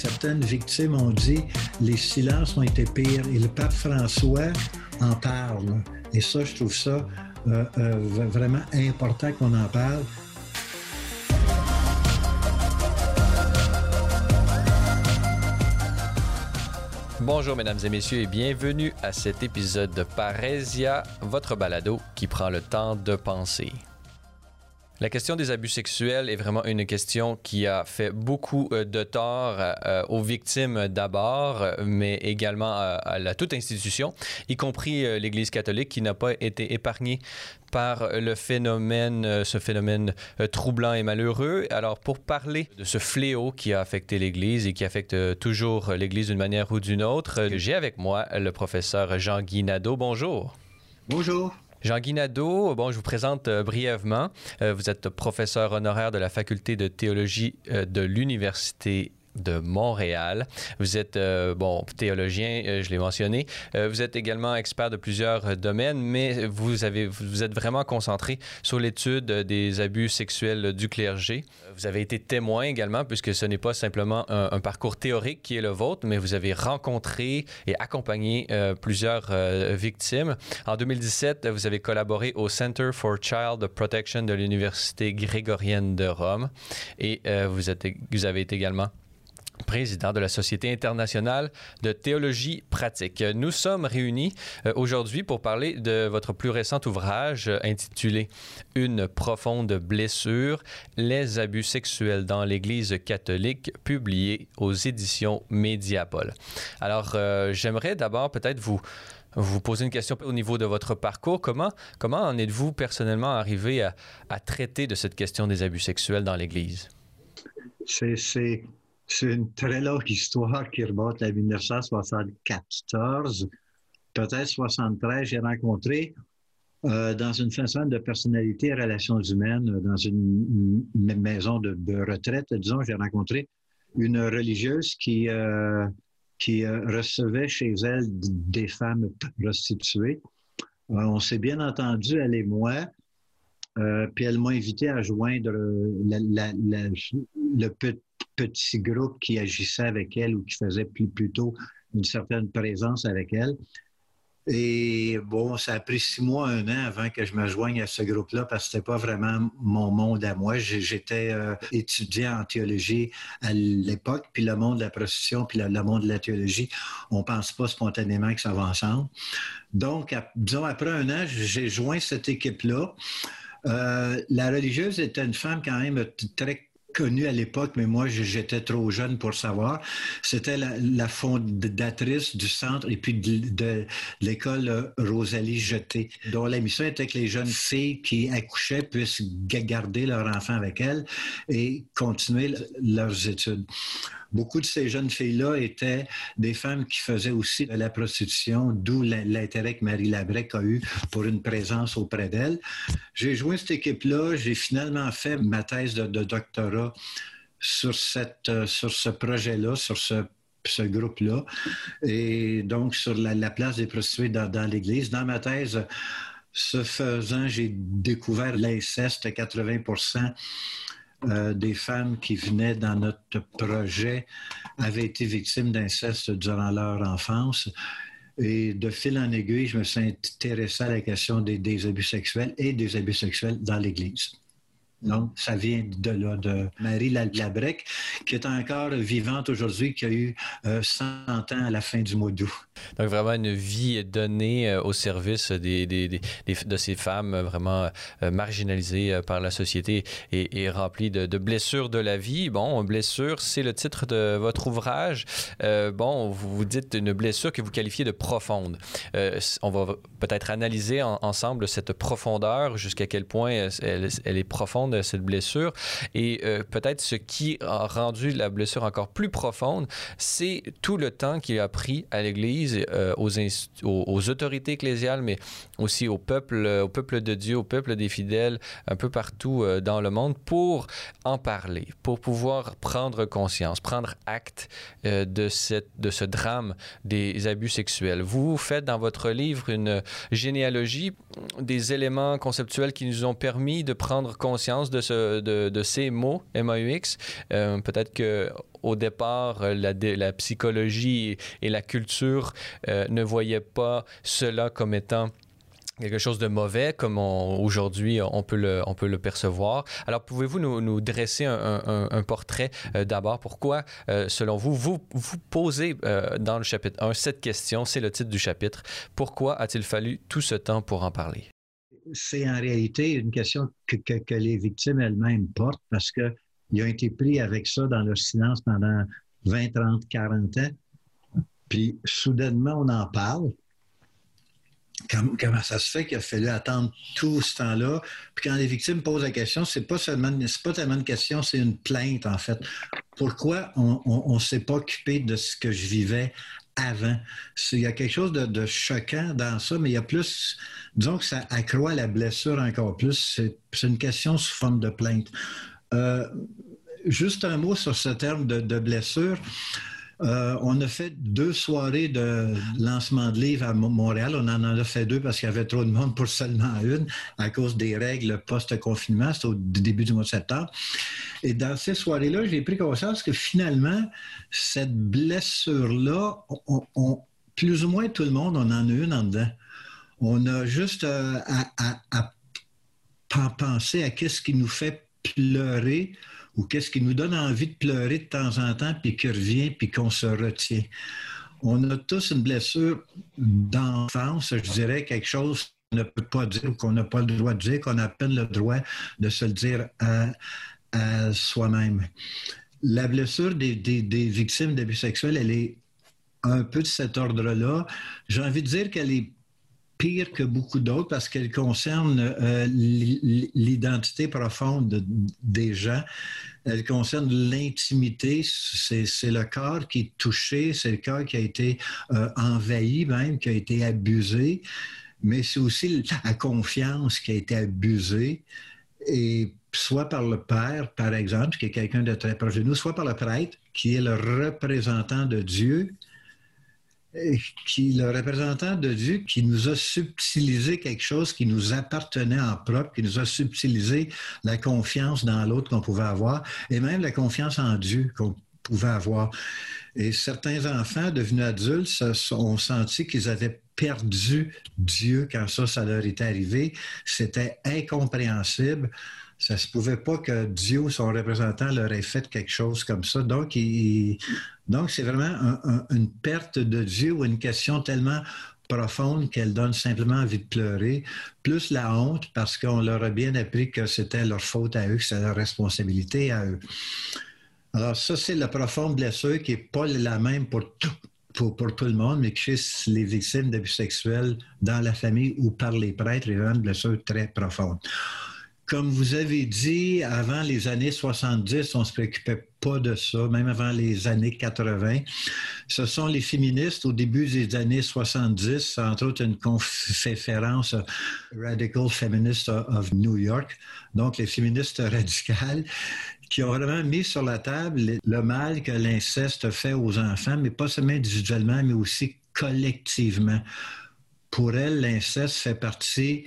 certaines victimes ont dit les silences ont été pires et le pape François en parle. Et ça, je trouve ça euh, euh, vraiment important qu'on en parle. Bonjour mesdames et messieurs et bienvenue à cet épisode de Parésia, votre balado qui prend le temps de penser. La question des abus sexuels est vraiment une question qui a fait beaucoup euh, de tort euh, aux victimes d'abord, mais également à, la toute institution, y compris euh, l'Église catholique qui n'a pas été épargnée par le phénomène, ce phénomène troublant et malheureux. Alors, pour parler de ce fléau qui a affecté l'Église et qui affecte toujours l'Église d'une manière ou d'une autre, j'ai avec moi le professeur Jean-Guy Nadeau. Bonjour. Bonjour. Jean-Guy Nadeau, bon, je vous présente euh, brièvement. Euh, vous êtes professeur honoraire de la faculté de théologie euh, de l'Université de Montréal. Vous êtes, euh, bon, théologien, euh, je l'ai mentionné. Euh, vous êtes également expert de plusieurs domaines, mais vous, avez, vous êtes vraiment concentré sur l'étude des abus sexuels du clergé. Vous avez été témoin également, puisque ce n'est pas simplement un, parcours théorique qui est le vôtre, mais vous avez rencontré et accompagné plusieurs victimes. En 2017, vous avez collaboré au Center for Child Protection de l'Université grégorienne de Rome et vous, vous avez été également président de la Société internationale de théologie pratique. Nous sommes réunis euh, aujourd'hui pour parler de votre plus récent ouvrage euh, intitulé Une profonde blessure, les abus sexuels dans l'Église catholique, publié aux éditions Mediapol. Alors, euh, j'aimerais d'abord peut-être vous vous poser une question au niveau de votre parcours. Comment, comment en êtes-vous personnellement arrivé à, à traiter de cette question des abus sexuels dans l'Église? C'est c'est une très longue histoire qui remonte à 1974. Peut-être 73, j'ai rencontré euh, dans une façon de personnalité et relations humaines, dans une, maison de, retraite, disons, j'ai rencontré une religieuse qui, euh, qui euh, recevait chez elle des femmes prostituées. on s'est bien entendu, elle et moi. puis elle m'a invité à joindre le petit petit groupe qui agissait avec elle ou qui faisait plutôt une certaine présence avec elle. Et bon, ça a pris six mois, un an avant que je me joigne à ce groupe-là parce que c'était pas vraiment mon monde à moi. J'étais euh, étudiant en théologie à l'époque, puis le monde de la prostitution, puis le, monde de la théologie, on pense pas spontanément que ça va ensemble. Donc, disons, après un an, j'ai joint cette équipe-là. Euh, la religieuse était une femme quand même très connue à l'époque, mais moi, j'étais trop jeune pour savoir. C'était la, fondatrice du centre et puis de, l'école Rosalie Jeté, dont la mission était que les jeunes filles qui accouchaient puissent garder leur enfant avec elles et continuer leurs études. Beaucoup de ces jeunes filles-là étaient des femmes qui faisaient aussi de la prostitution, d'où l'intérêt que Marie Labrec a eu pour une présence auprès d'elle. J'ai joué cette équipe-là, j'ai finalement fait ma thèse de, doctorat sur, cette, sur ce projet-là, sur ce ce groupe-là, et donc sur la, place des prostituées dans, dans l'Église. Dans ma thèse, ce faisant, j'ai découvert l'inceste, 80 euh, des femmes qui venaient dans notre projet avaient été victimes d'inceste durant leur enfance. Et de fil en aiguille, je me suis intéressé à la question des abus sexuels et des abus sexuels dans l'Église. Donc, ça vient de là, de Marie Labrec, qui est encore vivante aujourd'hui, qui a eu 100 euh, ans à la fin du mois d'août. Donc, vraiment une vie donnée euh, au service de ces femmes vraiment euh, marginalisées par la société et, et remplies de, blessures de la vie. Bon, blessure, c'est le titre de votre ouvrage. bon, vous, dites une blessure que vous qualifiez de profonde. on va peut-être analyser ensemble cette profondeur, jusqu'à quel point elle est profonde de cette blessure. Et euh, peut-être ce qui a rendu la blessure encore plus profonde, c'est tout le temps qu'il a pris à l'Église, euh, aux, autorités ecclésiales, mais aussi au peuple, au peuple de Dieu, au peuple des fidèles, un peu partout euh, dans le monde, pour en parler, pour pouvoir prendre conscience, prendre acte de, cette, de ce drame des abus sexuels. Vous faites dans votre livre une généalogie des éléments conceptuels qui nous ont permis de prendre conscience de, ce, de, ces mots, MAUX. Euh, peut-être que au départ, la, la, psychologie et la culture ne voyaient pas cela comme étant quelque chose de mauvais, comme aujourd'hui on, peut le, percevoir. Alors, pouvez-vous nous, nous dresser un, portrait euh, d'abord? Pourquoi, euh, selon vous, vous, posez euh, dans le chapitre 1 cette question, c'est le titre du chapitre. Pourquoi a-t-il fallu tout ce temps pour en parler? C'est en réalité une question que, les victimes elles-mêmes portent parce qu'ils ont été pris avec ça dans leur silence pendant 20, 30, 40 ans. Puis soudainement, on en parle comment ça se fait qu'il a fallu attendre tout ce temps-là? Puis quand les victimes posent la question, c'est pas seulement, pas tellement une question, c'est une plainte, en fait. Pourquoi on ne s'est pas occupé de ce que je vivais avant? Il y a quelque chose de, choquant dans ça, mais il y a plus, disons que ça accroît la blessure encore plus. C'est une question sous forme de plainte. Euh, juste un mot sur ce terme de, de blessure. Euh, on a fait deux soirées de lancement de livres à Montréal. On en a fait deux parce qu'il y avait trop de monde pour seulement une à cause des règles post-confinement. C'était au début du mois de septembre. Et dans ces soirées-là, j'ai pris conscience que finalement, cette blessure-là, plus ou moins tout le monde, on en a une en dedans. On a juste euh, à, à penser à qu'est-ce qui nous fait pleurer ou qu'est-ce qui nous donne envie de pleurer de temps en temps, puis qui revient, puis qu'on se retient. On a tous une blessure d'enfance, je dirais, quelque chose qu'on ne peut pas dire ou qu'on n'a pas le droit de dire, qu'on a à peine le droit de se le dire à, soi-même. La blessure des, des victimes d'abus sexuels, elle est un peu de cet ordre-là. J'ai envie de dire qu'elle est pire que beaucoup d'autres parce qu'elle concerne euh, l'identité profonde des gens. Elle concerne l'intimité. C'est le corps qui est touché, c'est le corps qui a été euh, envahi même, qui a été abusé, mais c'est aussi la confiance qui a été abusée. Et soit par le père, par exemple, qui est quelqu'un de très proche de nous, soit par le prêtre, qui est le représentant de Dieu, qui le représentant de Dieu qui nous a subtilisé quelque chose qui nous appartenait en propre, qui nous a subtilisé la confiance dans l'autre qu'on pouvait avoir et même la confiance en Dieu qu'on pouvait avoir. Et certains enfants devenus adultes ont senti qu'ils avaient perdu Dieu quand ça, ça leur était arrivé. C'était incompréhensible ça se pouvait pas que Dieu, son représentant, leur ait fait quelque chose comme ça. Donc, donc c'est vraiment une perte de Dieu ou une question tellement profonde qu'elle donne simplement envie de pleurer, plus la honte parce qu'on leur a bien appris que c'était leur faute à eux, que c'était leur responsabilité à eux. Alors ça, c'est la profonde blessure qui n'est pas la même pour tout, pour, tout le monde, mais chez les victimes d'abus sexuels dans la famille ou par les prêtres, il y a une blessure très profonde. Comme vous avez dit, avant les années 70, on ne se préoccupait pas de ça, même avant les années 80. Ce sont les féministes au début des années 70, entre autres une conférence Radical Feminists of New York, donc les féministes radicales, qui ont vraiment mis sur la table le mal que l'inceste fait aux enfants, mais pas seulement individuellement, mais aussi collectivement. Pour elles, l'inceste fait partie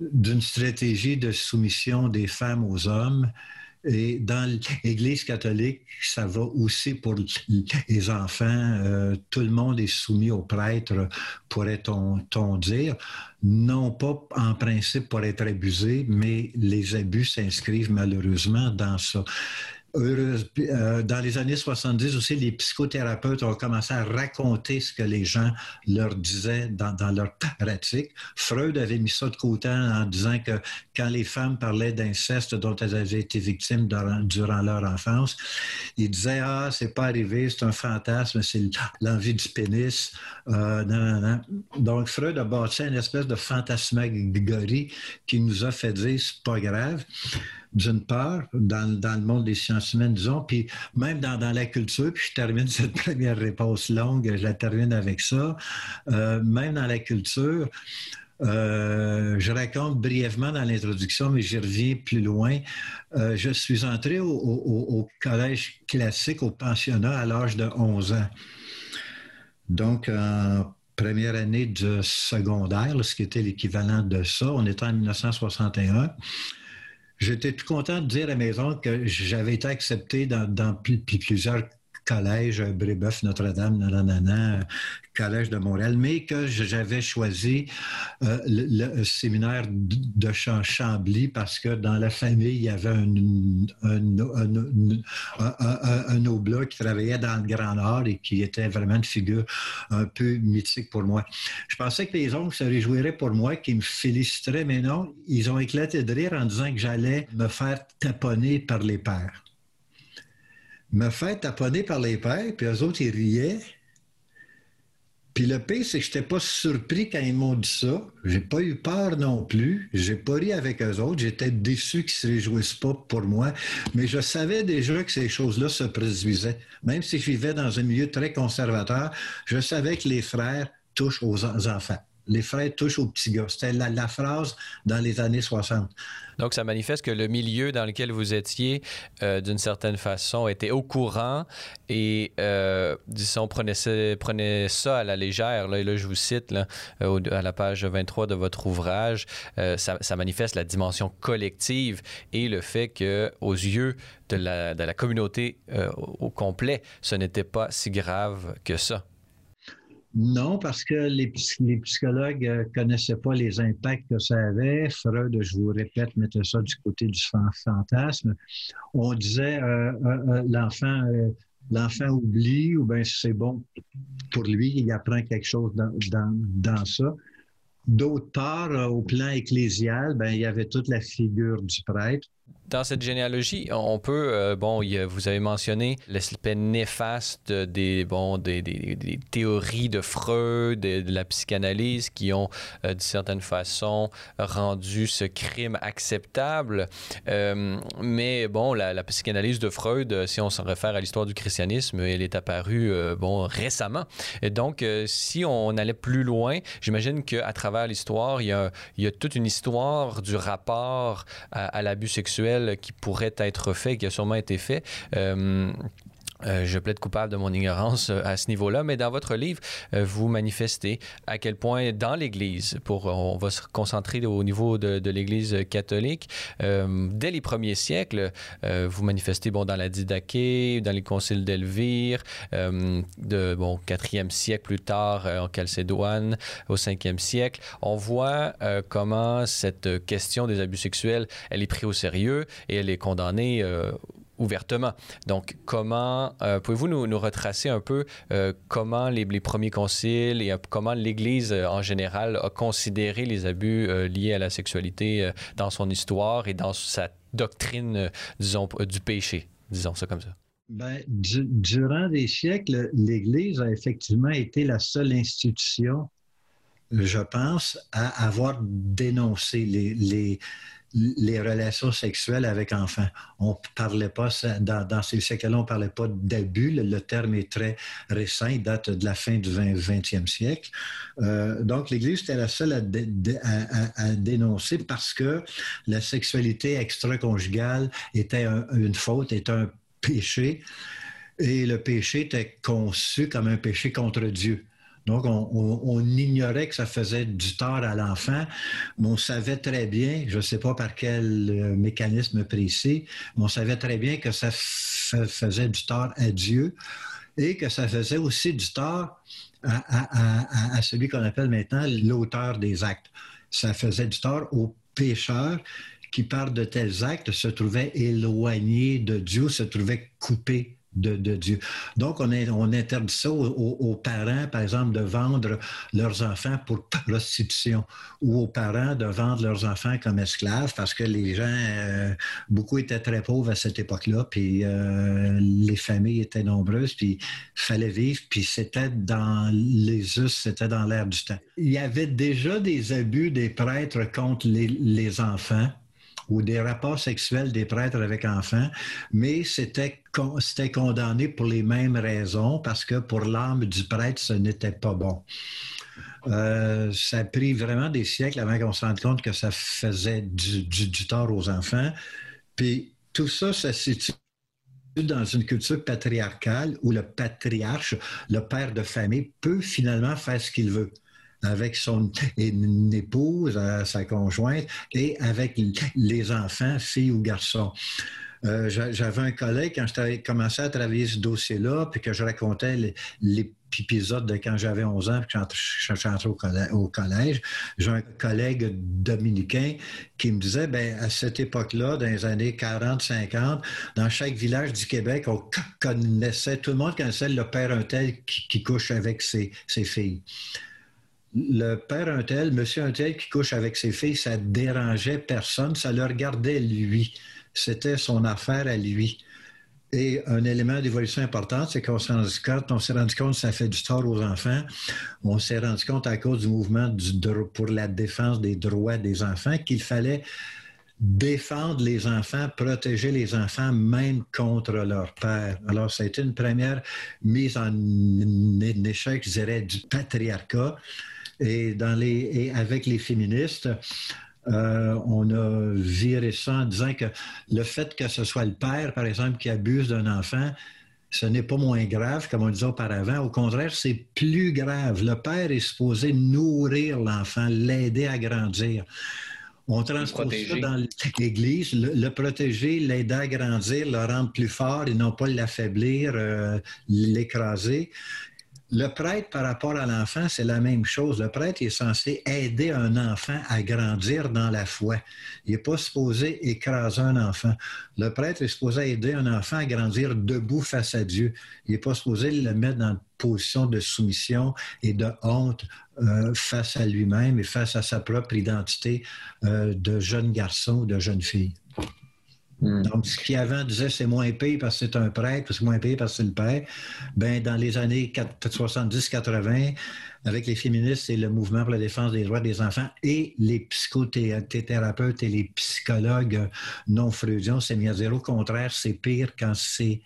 d'une stratégie de soumission des femmes aux hommes. Et dans l'Église catholique, ça va aussi pour les enfants. Euh, tout le monde est soumis aux prêtres, pourrait-on dire. Non pas en principe pour être abusé, mais les abus s'inscrivent malheureusement dans ça. Euh, dans les années 70 aussi, les psychothérapeutes ont commencé à raconter ce que les gens leur disaient dans, leur pratique. Freud avait mis ça de côté en disant que quand les femmes parlaient d'inceste dont elles avaient été victimes durant, leur enfance, il disait Ah, c'est pas arrivé, c'est un fantasme, c'est l'envie du pénis. Euh, Donc, Freud a bâti une espèce de fantasmagorie qui nous a fait dire c'est pas grave d'une part, dans, dans, le monde des sciences humaines, disons, puis même dans, dans, la culture, puis je termine cette première réponse longue, je la termine avec ça, euh, même dans la culture, euh, je raconte brièvement dans l'introduction, mais j'y reviens plus loin. Euh, je suis entré au, collège classique, au pensionnat, à l'âge de 11 ans. Donc, en première année de secondaire, ce qui était l'équivalent de ça, on était en 1961. J'étais tout content de dire à la maison que j'avais été accepté dans, dans plusieurs collège Brébeuf, Notre-Dame, nanana, collège de Montréal, mais que j'avais choisi euh, le, séminaire de Chambly parce que dans la famille, il y avait un, un, qui travaillait dans le Grand Nord et qui était vraiment une figure un peu mythique pour moi. Je pensais que les oncles se réjouiraient pour moi, qu'ils me féliciteraient, mais non, ils ont éclaté de rire en disant que j'allais me faire taponner par les pères me fait taponner par les pères, puis eux autres, ils riaient. Puis le pire, c'est que je n'étais pas surpris quand ils m'ont dit ça. J'ai pas eu peur non plus. J'ai pas ri avec eux autres. J'étais déçu qu'ils se réjouissent pas pour moi. Mais je savais déjà que ces choses-là se produisaient. Même si je vivais dans un milieu très conservateur, je savais que les frères touchent aux enfants les frères touchent aux petits gars. C'était la, phrase dans les années 60. Donc, ça manifeste que le milieu dans lequel vous étiez, euh, d'une certaine façon, était au courant et, euh, disons, prenait ça, à la légère. Là, et là, je vous cite euh, à la page 23 de votre ouvrage, ça, manifeste la dimension collective et le fait que, aux yeux de la communauté au complet, ce n'était pas si grave que ça. Non, parce que les, psychologues ne euh, connaissaient pas les impacts que ça avait. Freud, je vous répète, mettait ça du côté du fantasme. On disait euh, euh, l'enfant l'enfant oublie ou bien c'est bon pour lui, il apprend quelque chose dans, dans ça. D'autre part, au plan ecclésial, ben, il y avait toute la figure du prêtre dans cette généalogie, on peut, euh, bon, vous avez mentionné l'aspect néfaste des, bon, des, théories de Freud, de, de la psychanalyse qui ont, euh, d'une certaine façon, rendu ce crime acceptable. Euh, mais bon, la, psychanalyse de Freud, si on s'en réfère à l'histoire du christianisme, elle est apparue, bon, récemment. Et donc, si on allait plus loin, j'imagine qu'à travers l'histoire, il y, a, toute une histoire du rapport à l'abus sexuel qui pourrait être fait, qui a sûrement été fait. Euh, euh, je plaide coupable de mon ignorance euh, à ce niveau-là, mais dans votre livre, euh, vous manifestez à quel point dans l'Église, pour on va se concentrer au niveau de, l'Église catholique, dès les premiers siècles, vous manifestez bon dans la Didaché, dans les conciles d'Elvire, de bon quatrième siècle plus tard en Chalcédoine, au cinquième siècle, on voit comment cette question des abus sexuels, elle est prise au sérieux et elle est condamnée ouvertement. Donc, comment euh, pouvez-vous nous, retracer un peu euh, comment les, premiers conciles et euh, comment l'Église en général a considéré les abus liés à la sexualité dans son histoire et dans sa doctrine, disons, du péché, disons ça comme ça? Bien, durant des siècles, l'Église a effectivement été la seule institution, je pense, à avoir dénoncé les, les les relations sexuelles avec enfants. On parlait pas, dans, ces siècles-là, on parlait pas d'abus. Le, terme est très récent, il date de la fin du 20, e siècle. Euh, donc, l'Église était la seule à, dénoncer parce que la sexualité extra-conjugale était une faute, était un péché. Et le péché était conçu comme un péché contre Dieu. Donc, on, ignorait que ça faisait du tort à l'enfant, mais on savait très bien, je ne sais pas par quel euh, mécanisme précis, mais on savait très bien que ça faisait du tort à Dieu et que ça faisait aussi du tort à, celui qu'on appelle maintenant l'auteur des actes. Ça faisait du tort aux pécheurs qui, par de tels actes, se trouvaient éloignés de Dieu, se trouvaient coupés de, Dieu. Donc, on, on interdit ça aux, parents, par exemple, de vendre leurs enfants pour prostitution ou aux parents de vendre leurs enfants comme esclaves parce que les gens, euh, beaucoup étaient très pauvres à cette époque-là, puis euh, les familles étaient nombreuses, puis fallait vivre, puis c'était dans les us, c'était dans l'air du temps. Il y avait déjà des abus des prêtres contre les enfants ou des rapports sexuels des prêtres avec enfants, mais c'était condamné pour les mêmes raisons, parce que pour l'âme du prêtre, ce n'était pas bon. Euh, ça a pris vraiment des siècles avant qu'on se rende compte que ça faisait du, du, tort aux enfants. Puis tout ça, ça se situe dans une culture patriarcale où le patriarche, le père de famille, peut finalement faire ce qu'il veut avec son épouse, sa conjointe, et avec les enfants, filles ou garçons. Euh, j'avais un collègue, quand je commencé à travailler ce dossier-là, puis que je racontais les, épisodes de quand j'avais 11 ans, puis que je suis au, au collège, j'ai un collègue dominicain qui me disait, ben à cette époque-là, dans les années 40-50, dans chaque village du Québec, on connaissait, tout le monde connaissait le père un tel qui, couche avec ses filles le père un tel, monsieur un tel qui couche avec ses filles, ça dérangeait personne, ça le regardait lui. C'était son affaire à lui. Et un élément d'évolution important, c'est qu'on s'est rendu compte, on s'est rendu compte que ça fait du tort aux enfants. On s'est rendu compte à cause du mouvement pour la défense des droits des enfants qu'il fallait défendre les enfants, protéger les enfants même contre leur père. Alors, ça a été une première mise en échec, je dirais, du patriarcat. Et, dans les, et avec les féministes, euh, on a viré ça en disant que le fait que ce soit le père, par exemple, qui abuse d'un enfant, ce n'est pas moins grave, comme on disait auparavant. Au contraire, c'est plus grave. Le père est supposé nourrir l'enfant, l'aider à grandir. On transpose ça dans l'Église, le, protéger, l'aider à grandir, le rendre plus fort et non pas l'affaiblir, euh, l'écraser. Le prêtre, par rapport à l'enfant, c'est la même chose. Le prêtre est censé aider un enfant à grandir dans la foi. Il n'est pas supposé écraser un enfant. Le prêtre est supposé aider un enfant à grandir debout face à Dieu. Il n'est pas supposé le mettre dans une position de soumission et de honte euh, face à lui-même et face à sa propre identité euh, de jeune garçon ou de jeune fille. Hmm. Donc, ce qui avant disait c'est moins payé parce que c'est un prêtre, c'est moins payé parce que c'est le père, ben, dans les années 70-80, avec les féministes et le mouvement pour la défense des droits des enfants et les psychothérapeutes et les psychologues non freudiens, c'est mis à zéro. Au contraire, c'est pire quand c'est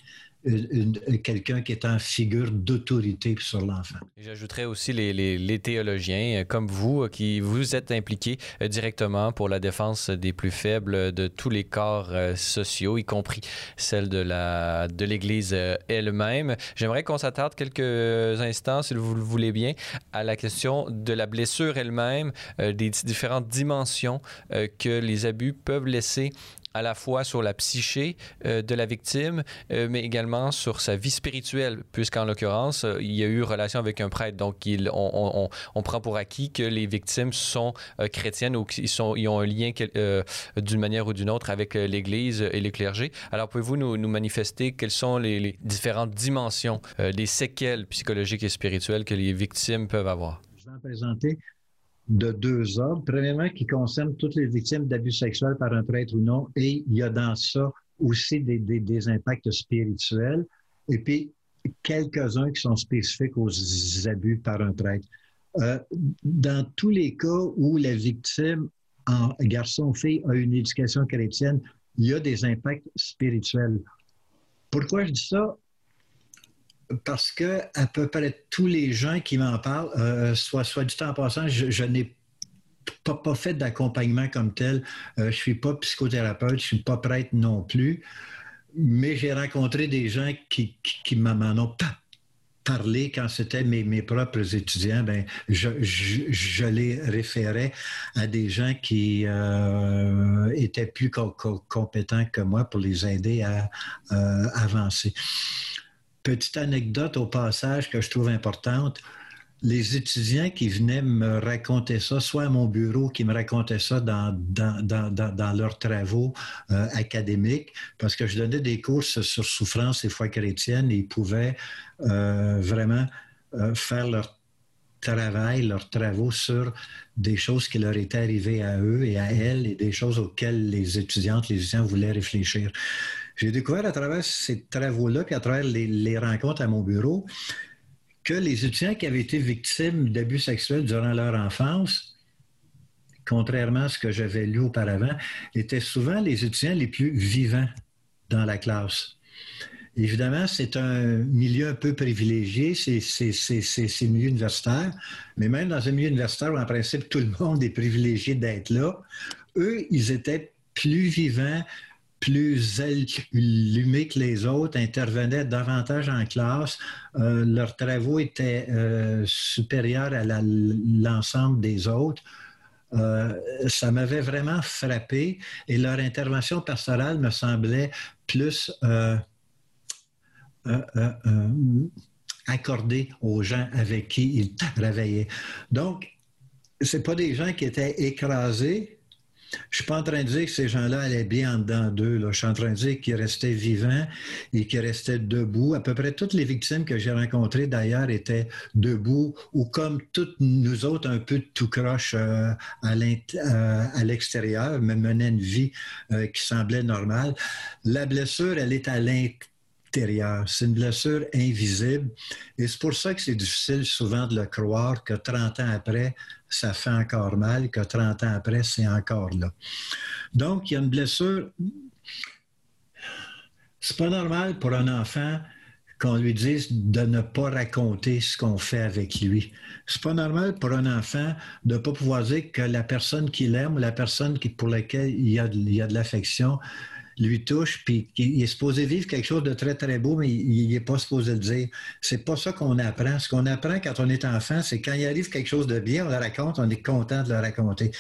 quelqu'un qui est en figure d'autorité sur l'enfant. J'ajouterais aussi les, théologiens euh, comme vous euh, qui vous êtes impliqués euh, directement pour la défense des plus faibles de tous les corps sociaux, y compris celle de l'Église elle-même. J'aimerais qu'on s'attarde quelques instants, si vous le voulez bien, à la question de la blessure elle-même, des différentes dimensions que les abus peuvent laisser à la fois sur la psyché euh, de la victime, euh, mais également sur sa vie spirituelle, puisqu'en l'occurrence, euh, il y a eu relation avec un prêtre. Donc, on, prend pour acquis que les victimes sont chrétiennes ou qu'ils ont un lien d'une manière ou d'une autre avec l'Église et les clergés. Alors, pouvez-vous nous, manifester quelles sont les, différentes dimensions, les séquelles psychologiques et spirituelles que les victimes peuvent avoir? Je vais en présenter de deux ordres. Premièrement, qui concerne toutes les victimes d'abus sexuels par un prêtre ou non, et il y a dans ça aussi des, des, impacts spirituels, et puis quelques-uns qui sont spécifiques aux abus par un prêtre. Euh, dans tous les cas où la victime, en garçon-fille, a une éducation chrétienne, il y a des impacts spirituels. Pourquoi je dis ça? Parce que à peu près tous les gens qui m'en parlent, euh, soit, soit du temps en passant, je, n'ai pas, fait d'accompagnement comme tel. Euh, je ne suis pas psychothérapeute, je ne suis pas prêtre non plus, mais j'ai rencontré des gens qui, qui, m'en ont pas parlé quand c'était mes, mes, propres étudiants, ben, je, je, les référais à des gens qui euh, étaient plus compétents que moi pour les aider à avancer. Petite anecdote au passage que je trouve importante. Les étudiants qui venaient me raconter ça, soit à mon bureau, qui me racontaient ça dans, dans, leurs travaux euh, académiques, parce que je donnais des cours sur souffrance et foi chrétienne, ils pouvaient euh, vraiment euh, faire leur travail, leurs travaux sur des choses qui leur étaient arrivées à eux et à elles et des choses auxquelles les étudiantes, les étudiants voulaient réfléchir. J'ai découvert à travers ces travaux-là, puis à travers les, rencontres à mon bureau, que les étudiants qui avaient été victimes d'abus sexuels durant leur enfance, contrairement à ce que j'avais lu auparavant, étaient souvent les étudiants les plus vivants dans la classe. Évidemment, c'est un milieu un peu privilégié, c'est le milieu universitaire, mais même dans un milieu universitaire où en principe tout le monde est privilégié d'être là, eux, ils étaient plus vivants, plus allumés que les autres, intervenaient davantage en classe. Euh, leurs travaux étaient euh, supérieurs à l'ensemble des autres. Euh, ça m'avait vraiment frappé et leur intervention pastorale me semblait plus accordée aux gens avec qui ils travaillaient. Donc, ce pas des gens qui étaient écrasés, je suis pas en train de dire que ces gens-là allaient bien en dedans d'eux. Je suis en train de dire qu'ils restaient vivants et qu'ils restaient debout. À peu près toutes les victimes que j'ai rencontrées, d'ailleurs, étaient debout ou comme toutes nous autres, un peu tout croche euh, euh, à l'extérieur, mais menaient une vie euh, qui semblait normale. La blessure, elle est à l'intérieur c'est une blessure invisible. Et c'est pour ça que c'est difficile souvent de le croire que 30 ans après, ça fait encore mal, que 30 ans après, c'est encore là. Donc, il y a une blessure. C'est pas normal pour un enfant qu'on lui dise de ne pas raconter ce qu'on fait avec lui. C'est pas normal pour un enfant de ne pas pouvoir dire que la personne qu'il aime la personne pour laquelle il y a de l'affection, lui touche, puis il est supposé vivre quelque chose de très, très beau, mais il n'est pas supposé le dire. C'est pas ça qu'on apprend. Ce qu'on apprend quand on est enfant, c'est quand il arrive quelque chose de bien, on le raconte, on est content de le raconter.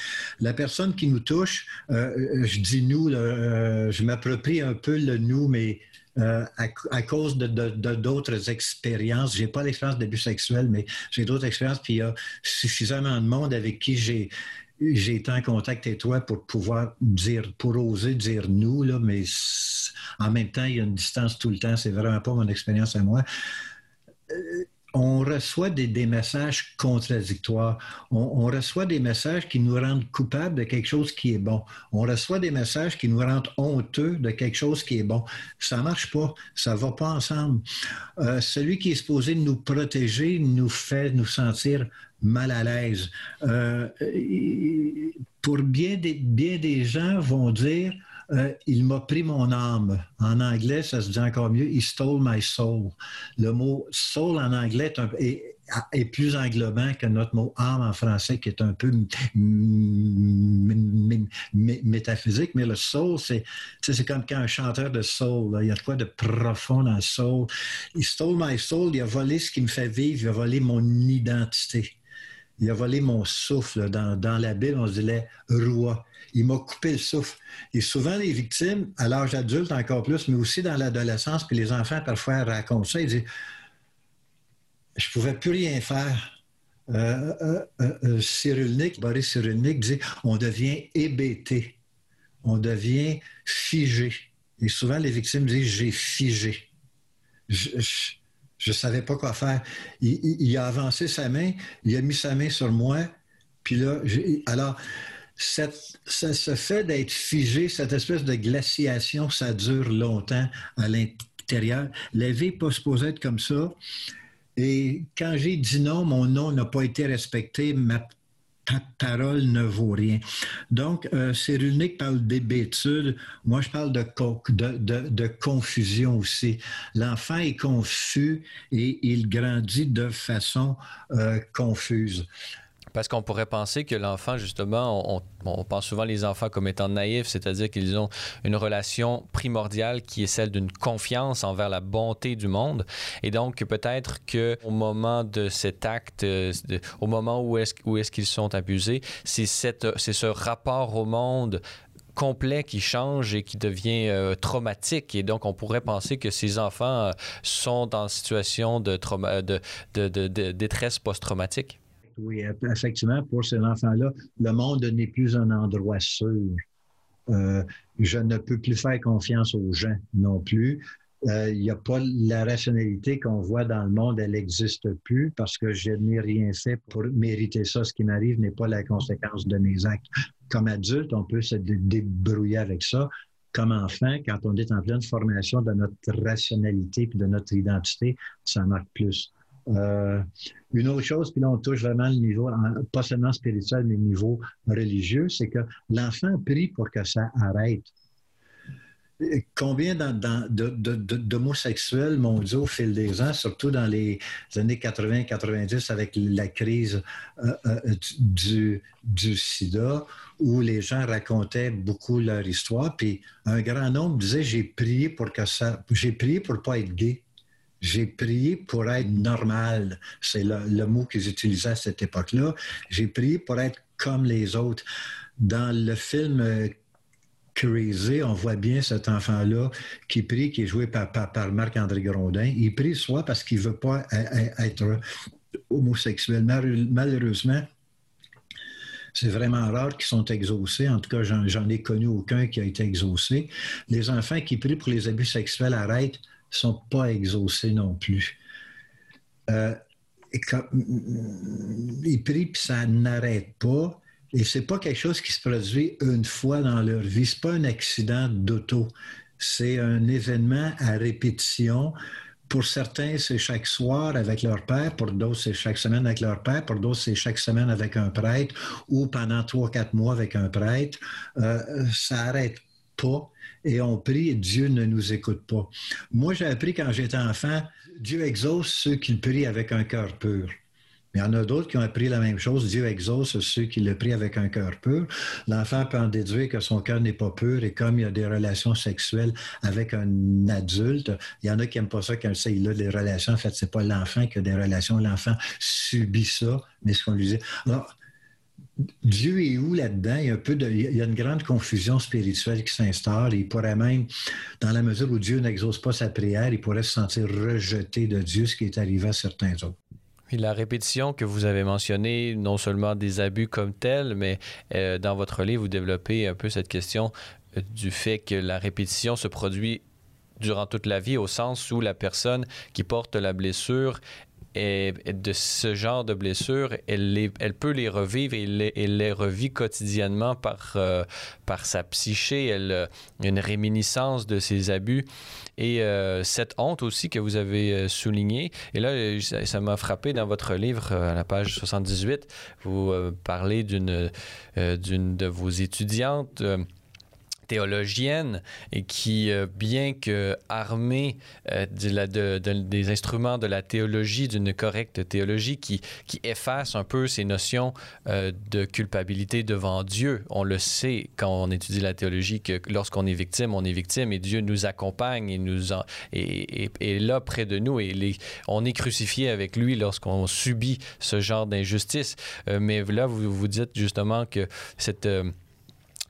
La personne qui nous touche, euh, euh, je dis nous, euh, je m'approprie un peu le nous, mais à, cause de, d'autres expériences. Je n'ai pas l'expérience d'abus sexuel, mais j'ai d'autres expériences, puis il y a suffisamment de monde avec qui j'ai j'ai été en contact avec toi pour pouvoir dire, pour oser dire nous, là, mais en même temps, il y a une distance tout le temps. C'est vraiment pas mon expérience à moi. Euh, on reçoit des, messages contradictoires. On, reçoit des messages qui nous rendent coupables de quelque chose qui est bon. On reçoit des messages qui nous rendent honteux de quelque chose qui est bon. Ça marche pas. Ça va pas ensemble. Euh, celui qui est supposé nous protéger nous fait nous sentir mal à l'aise. Euh, pour bien des, bien des gens vont dire euh, il m'a pris mon âme. En anglais, ça se dit encore mieux, he stole my soul. Le mot soul en anglais est, est, plus englobant que notre mot âme en français, qui est un peu métaphysique, mais le soul, c'est, c'est comme quand un chanteur de soul, il y a de quoi de profond dans le soul. He stole my soul, il a volé ce qui me fait vivre, il a volé mon identité. Il a volé mon souffle. Dans, la Bible, on se disait roi. Il m'a coupé le souffle. Et souvent, les victimes, à l'âge adulte encore plus, mais aussi dans l'adolescence, puis les enfants parfois racontent ça, ils disent Je ne pouvais plus rien faire. Euh, euh, euh, Cyrulnik, Boris Cyrulnik dit On devient hébété, on devient figé. Et souvent, les victimes disent J'ai figé. je ne savais pas quoi faire. Il, a avancé sa main, il a mis sa main sur moi, puis là, alors, cette, ce fait d'être figé, cette espèce de glaciation, ça dure longtemps à l'intérieur. La vie n'est pas supposée être comme ça. Et quand j'ai dit non, mon nom n'a pas été respecté, ta parole ne vaut rien. Donc, euh, Cyrulnik parle d'hébétude. Moi, je parle de, de, de, confusion aussi. L'enfant est confus et il grandit de façon euh, confuse. Parce qu'on pourrait penser que l'enfant, justement, on, pense souvent les enfants comme étant naïfs, c'est-à-dire qu'ils ont une relation primordiale qui est celle d'une confiance envers la bonté du monde. Et donc, peut-être qu'au moment de cet acte, euh, au moment où est-ce, qu'ils sont abusés, c'est, ce rapport au monde complet qui change et qui devient euh, traumatique. Et donc, on pourrait penser que ces enfants euh, sont en situation de détresse post-traumatique. Oui, effectivement, pour ces enfants-là, le monde n'est plus un endroit sûr. Euh, je ne peux plus faire confiance aux gens non plus. Euh, il n'y a pas la rationalité qu'on voit dans le monde, elle n'existe plus parce que je n'ai rien fait pour mériter ça. Ce qui m'arrive n'est pas la conséquence de mes actes. Comme adulte, on peut se débrouiller avec ça. Comme enfant, quand on est en pleine formation de notre rationalité et de notre identité, ça marque plus. Euh, une autre chose, puis là, on touche vraiment le niveau, pas seulement spirituel, mais le niveau religieux, c'est que l'enfant prie pour que ça arrête. combien d'homosexuels m'ont dit au fil des ans, surtout dans les années 80-90 avec la crise euh, euh, du, sida, où les gens racontaient beaucoup leur histoire, puis un grand nombre disait j'ai prié pour que ça, j'ai prié pour pas être gay. J'ai prié pour être normal. C'est le, mot qu'ils utilisaient à cette époque-là. J'ai prié pour être comme les autres. Dans le film euh, Crazy, on voit bien cet enfant-là qui prie, qui est joué par, par, Marc-André Grondin. Il prie soit parce qu'il ne veut pas e, e, être homosexuel. Malheureusement, c'est vraiment rare qu'ils sont exaucés. En tout cas, j'en ai connu aucun qui a été exaucé. Les enfants qui prient pour les abus sexuels arrêtent sont pas exaucés non plus. Euh, ils prient, puis ça n'arrête pas. Et c'est pas quelque chose qui se produit une fois dans leur vie. C'est pas un accident d'auto. C'est un événement à répétition. Pour certains, c'est chaque soir avec leur père. Pour d'autres, c'est chaque semaine avec leur père. Pour d'autres, c'est chaque semaine avec un prêtre ou pendant trois, quatre mois avec un prêtre. Euh, ça n'arrête pas et on prie et Dieu ne nous écoute pas. Moi, j'ai appris quand j'étais enfant, Dieu exauce ceux qui prient avec un cœur pur. Il y en a d'autres qui ont appris la même chose. Dieu exauce ceux qui le prient avec un cœur pur. L'enfant peut en déduire que son cœur n'est pas pur et comme il y a des relations sexuelles avec un adulte, il y en a qui n'aiment pas ça quand il a des relations. En fait, c'est pas l'enfant qui a des relations. L'enfant subit ça, mais ce qu'on lui dit. Alors, Dieu est où là-dedans? Il y a, un peu il y a une grande confusion spirituelle qui s'installe. Il pourrait même, dans la mesure où Dieu n'exauce pas sa prière, il pourrait se sentir rejeté de Dieu, ce qui est arrivé à certains autres la répétition que vous avez mentionnée, non seulement des abus comme tels, mais euh, dans votre livre, vous développez un peu cette question euh, du fait que la répétition se produit durant toute la vie, au sens où la personne qui porte la blessure et de ce genre de blessures, elle, elle peut les revivre et les, les revit quotidiennement par, euh, sa psyché. Elle a une réminiscence de ses abus. Et euh, cette honte aussi que vous avez euh, soulignée, et là, ça m'a frappé dans votre livre, à la page 78, vous parlez d'une de vos étudiantes théologienne et qui, euh, bien que armée euh, des instruments de la théologie, d'une correcte théologie, qui, efface un peu ces notions euh, de culpabilité devant Dieu. On le sait quand on étudie la théologie que lorsqu'on est victime, on est victime et Dieu nous accompagne et nous et, là près de nous et on est crucifié avec lui lorsqu'on subit ce genre d'injustice. mais là, vous vous dites justement que cette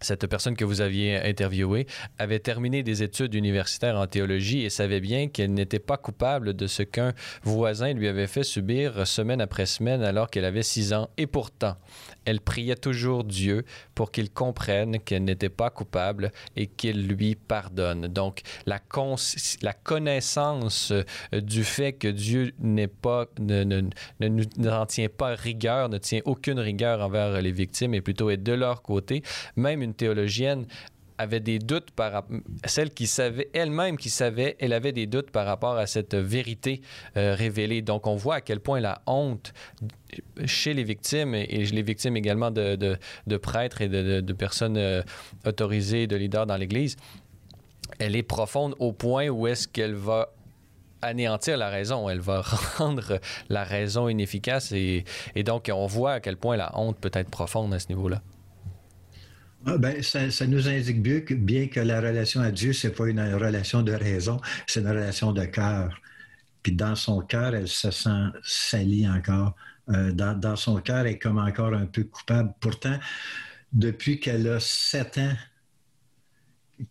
cette personne que vous aviez interviewée avait terminé des études universitaires en théologie et savait bien qu'elle n'était pas coupable de ce qu'un voisin lui avait fait subir semaine après semaine alors qu'elle avait six ans. Et pourtant, elle priait toujours Dieu pour qu'il comprenne qu'elle n'était pas coupable et qu'il lui pardonne. Donc, la, connaissance euh, du fait que Dieu n'est pas, ne, n'en tient pas rigueur, ne tient aucune rigueur envers les victimes et plutôt est de leur côté, même une théologienne avait des doutes par celle qui savait elle-même qui savait, elle avait des doutes par rapport à cette vérité euh, révélée. Donc on voit à quel point la honte chez les victimes et, les victimes également de, de, prêtres et de, personnes euh, autorisées, de leaders dans l'Église, elle est profonde au point où est-ce qu'elle va anéantir la raison, elle va rendre la raison inefficace et, et donc on voit à quel point la honte peut être profonde à ce niveau-là. Ah, ben, ça, nous indique bien que, la relation à Dieu, ce n'est pas une relation de raison, c'est une relation de cœur. Puis dans son cœur, elle se sent salie encore. Euh, dans, dans, son cœur, elle est comme encore un peu coupable. Pourtant, depuis qu'elle a sept ans,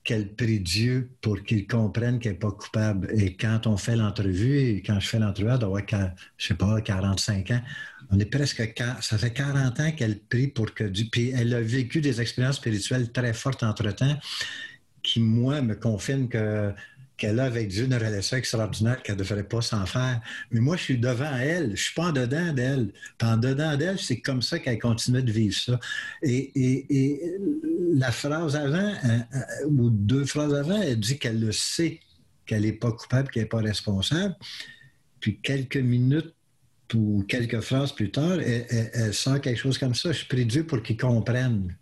qu'elle prie Dieu pour qu'il comprenne qu'elle n'est pas coupable. Et quand on fait l'entrevue, quand je fais l'entrevue, elle doit avoir, je sais pas, 45 ans, on est presque, ça fait 40 ans qu'elle prie pour que Dieu, puis elle a vécu des expériences spirituelles très fortes entre-temps qui, moi, me confirment que qu'elle a avec Dieu une relation extraordinaire qu'elle ne devrait pas s'en faire. Mais moi, je suis devant elle, je ne suis pas en dedans d'elle. en dedans d'elle, c'est comme ça qu'elle continue de vivre ça. Et, la phrase avant, euh, euh, ou deux phrases avant, elle dit qu'elle le sait, qu'elle n'est pas coupable, qu'elle n'est pas responsable. Puis quelques minutes ou quelques phrases plus tard, elle, sent quelque chose comme ça. Je prie Dieu pour qu'il comprenne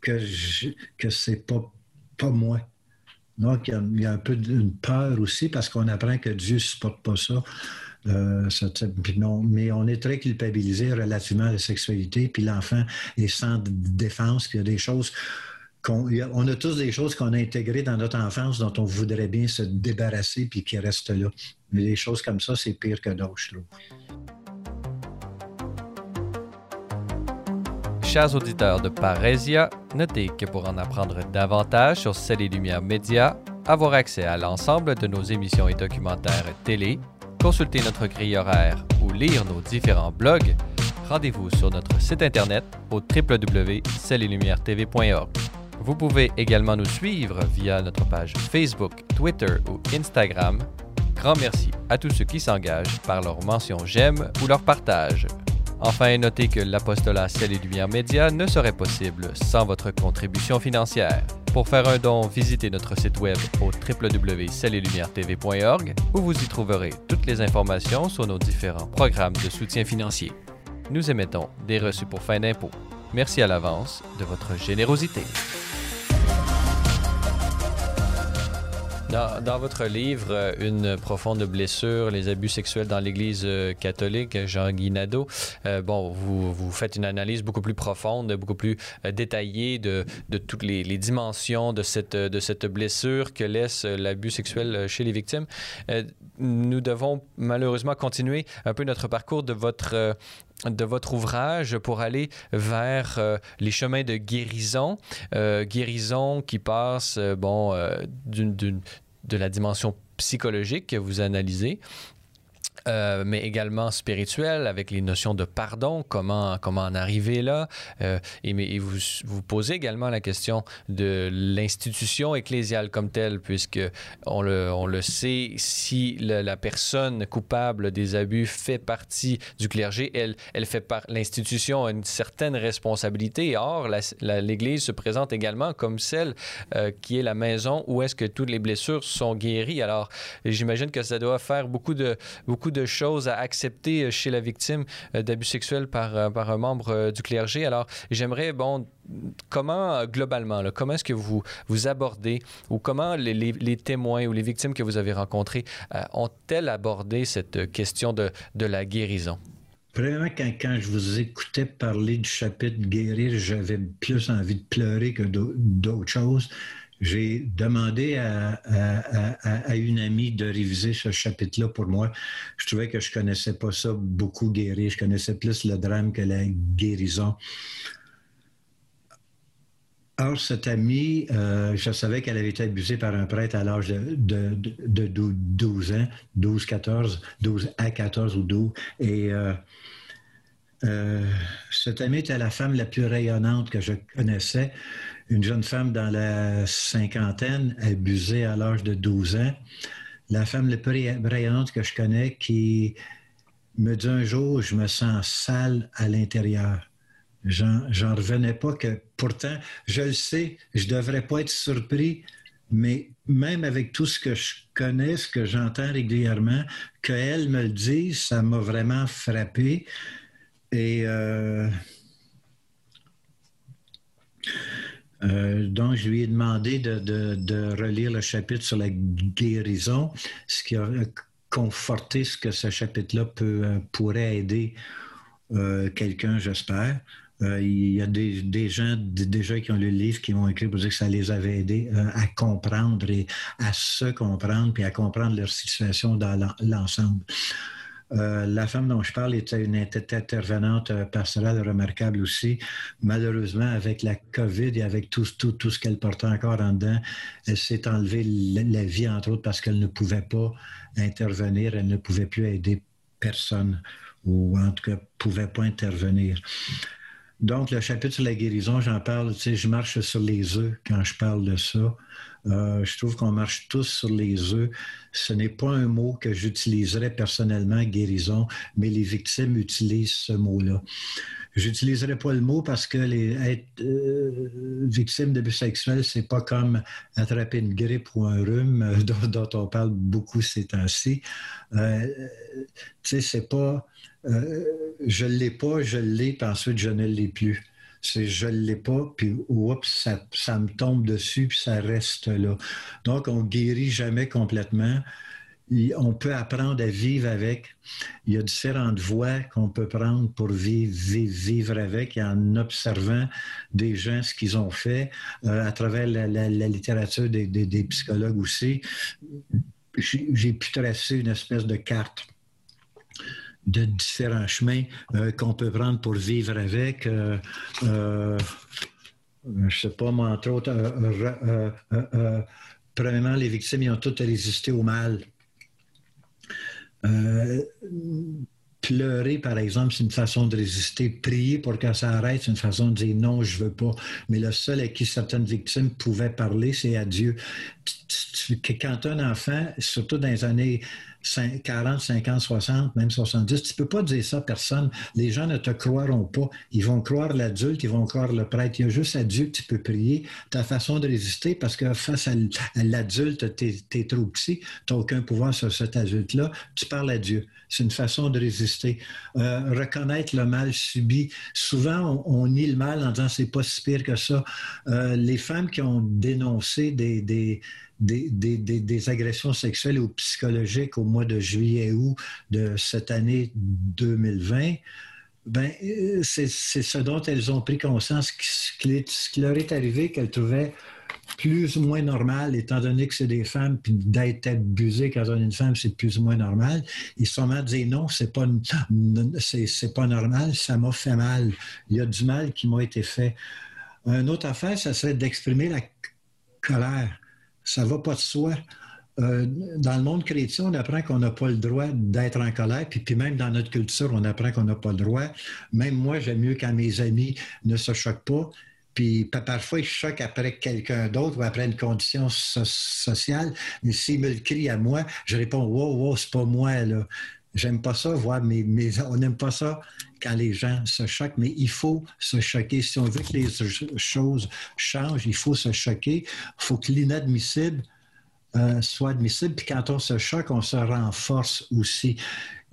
que, ce que pas, pas moi Donc, il y, a, un peu d'une peur aussi parce qu'on apprend que Dieu ne supporte pas ça. Euh, mais on est très culpabilisé relativement à la sexualité, puis l'enfant est sans défense, il y a des choses qu'on on a tous des choses qu'on a intégrées dans notre enfance dont on voudrait bien se débarrasser puis qui restent là. Mais les choses comme ça, c'est pire que d'autres, je. Chers auditeurs de Parésia, notez que pour en apprendre davantage sur Celles et Lumières Médias, avoir accès à l'ensemble de nos émissions et documentaires télé, consulter notre grille horaire ou lire nos différents blogs, rendez-vous sur notre site internet au www.cellesetlumières.tv.org. Vous pouvez également nous suivre via notre page Facebook, Twitter ou Instagram. Grand merci à tous ceux qui s'engagent par leur mention j'aime ou leur partage. Enfin, notez que l'apostolat Ciel et Lumière Média ne serait possible sans votre contribution financière. Pour faire un don, visitez notre site web au www.cellelumière-tv.org où vous y trouverez toutes les informations sur nos différents programmes de soutien financier. Nous émettons des reçus pour fin d'impôt. Merci à l'avance de votre générosité. Dans, votre livre, euh, Une profonde blessure, les abus sexuels dans l'Église euh, catholique, Jean-Guy Nadeau, euh, bon, vous, vous, faites une analyse beaucoup plus profonde, beaucoup plus détaillée de, toutes les, dimensions de cette blessure que laisse l'abus sexuel chez les victimes. nous devons malheureusement continuer un peu notre parcours de votre de votre ouvrage pour aller vers les chemins de guérison, guérison qui passe bon d'une de la dimension psychologique que vous analysez euh, mais également spirituel, avec les notions de pardon, comment, comment en arriver là. Euh, et, vous, vous posez également la question de l'institution ecclésiale comme telle, puisque on le, on le sait, si la personne coupable des abus fait partie du clergé, elle, elle fait par l'institution a une certaine responsabilité. Or, l'Église se présente également comme celle euh, qui est la maison où est-ce que toutes les blessures sont guéries. Alors, j'imagine que ça doit faire beaucoup de, beaucoup de de choses à accepter euh, chez la victime euh, d'abus sexuels par, euh, par un membre du clergé. Alors, j'aimerais, bon, comment, globalement, comment est-ce que vous, vous abordez ou comment les, témoins ou les victimes que vous avez rencontrées ont-elles abordé cette question de, de la guérison? Premièrement, quand, quand, je vous écoutais parler du chapitre guérir, j'avais plus envie de pleurer que d'autres choses j'ai demandé à, une amie de réviser ce chapitre-là pour moi. Je trouvais que je connaissais pas ça beaucoup guérir. Je connaissais plus le drame que la guérison. Or, cette amie, euh, je savais qu'elle avait été abusée par un prêtre à l'âge de, 12 ans, 12, 14, 12 à 14 ou 12. Et euh, euh, cette amie était la femme la plus rayonnante que je connaissais une jeune femme dans la cinquantaine, abusée à l'âge de 12 ans. La femme la plus brillante que je connais qui me dit un jour, je me sens sale à l'intérieur. J'en revenais pas que, pourtant, je le sais, je devrais pas être surpris, mais même avec tout ce que je connais, ce que j'entends régulièrement, qu'elle me le dise, ça m'a vraiment frappé. Et euh, euh, donc, je lui ai demandé de, relire le chapitre sur la guérison, ce qui a conforté ce que ce chapitre-là euh, pourrait aider euh, quelqu'un, j'espère. il y a des, gens déjà qui ont lu le livre qui m'ont écrit pour dire que ça les avait aidés à comprendre et à se comprendre, puis à comprendre leur situation dans l'ensemble. Euh, la femme dont je parle était une intervenante euh, pastorale remarquable aussi. Malheureusement, avec la COVID et avec tout, tout, tout ce qu'elle portait encore en dedans, elle s'est enlevée la, vie, entre autres, parce qu'elle ne pouvait pas intervenir, elle ne pouvait plus aider personne, ou en tout cas, pouvait pas intervenir. Donc, le chapitre sur la guérison, j'en parle, tu sais, je marche sur les œufs quand je parle de ça. Euh, je trouve qu'on marche tous sur les œufs. Ce n'est pas un mot que j'utiliserais personnellement, guérison, mais les victimes utilisent ce mot-là. J'utiliserai pas le mot parce que les, être euh, victime d'abus sexuels, c'est pas comme attraper une grippe ou un rhume euh, dont, on parle beaucoup ces temps-ci. Euh, tu sais, c'est pas je l'ai pas, je l'ai, puis ensuite je ne l'ai plus. C'est je ne l'ai pas, puis oups, ça, me tombe dessus, puis ça reste là. Donc, on guérit jamais complètement. on peut apprendre à vivre avec. Il y a différentes voies qu'on peut prendre pour vivre, avec, en observant des gens, ce qu'ils ont fait, euh, à travers la, littérature des, des psychologues aussi. J'ai pu tracer une espèce de carte de différents chemins euh, qu'on peut prendre pour vivre avec. Euh, euh, je ne sais pas, moi, entre autres, premièrement, les victimes, ils ont toutes résisté au mal. pleurer, par exemple, c'est une façon de résister. Prier pour que ça arrête, c'est une façon de dire non, je ne veux pas. Mais le seul à qui certaines victimes pouvaient parler, c'est à Dieu. Quand un enfant, surtout dans les années 40, 50, 60, même 70. Tu ne peux pas dire ça à personne. Les gens ne te croiront pas. Ils vont croire l'adulte, ils vont croire le prêtre. Il y a juste à Dieu que tu peux prier. Ta façon de résister, parce que face à l'adulte, tu es, trop petit, tu n'as aucun pouvoir sur cet adulte-là. Tu parles à Dieu. C'est une façon de résister. Euh, reconnaître le mal subi. Souvent, on, nie le mal en disant c'est pas si pire que ça. Euh, les femmes qui ont dénoncé des, des des, agressions sexuelles ou psychologiques au mois de juillet août de cette année 2020, ben, euh, c'est ce dont elles ont pris conscience, ce qui leur est arrivé qu'elles trouvaient plus ou moins normal, étant donné que c'est des femmes, puis d'être abusées quand on est une femme, c'est plus ou moins normal. Ils sont mal dit non, c'est pas, c'est pas normal, ça m'a fait mal. Il y a du mal qui m'a été fait. Une autre affaire, ça serait d'exprimer la colère ça ne va pas de soi. Euh, dans le monde chrétien, on apprend qu'on n'a pas le droit d'être en colère, puis, puis, même dans notre culture, on apprend qu'on n'a pas le droit. Même moi, j'aime mieux quand mes amis ne se choquent pas. Puis parfois, ils choquent après quelqu'un d'autre ou après une condition sociale. Mais s'ils me le crient à moi, je réponds Wow, wow, c'est pas moi, là. J'aime pas ça, voir mais, on n'aime pas ça quand les gens se choquent, mais il faut se choquer. Si on veut que les choses changent, il faut se choquer. Il faut que l'inadmissible euh, soit admissible. Puis quand on se choque, on se renforce aussi.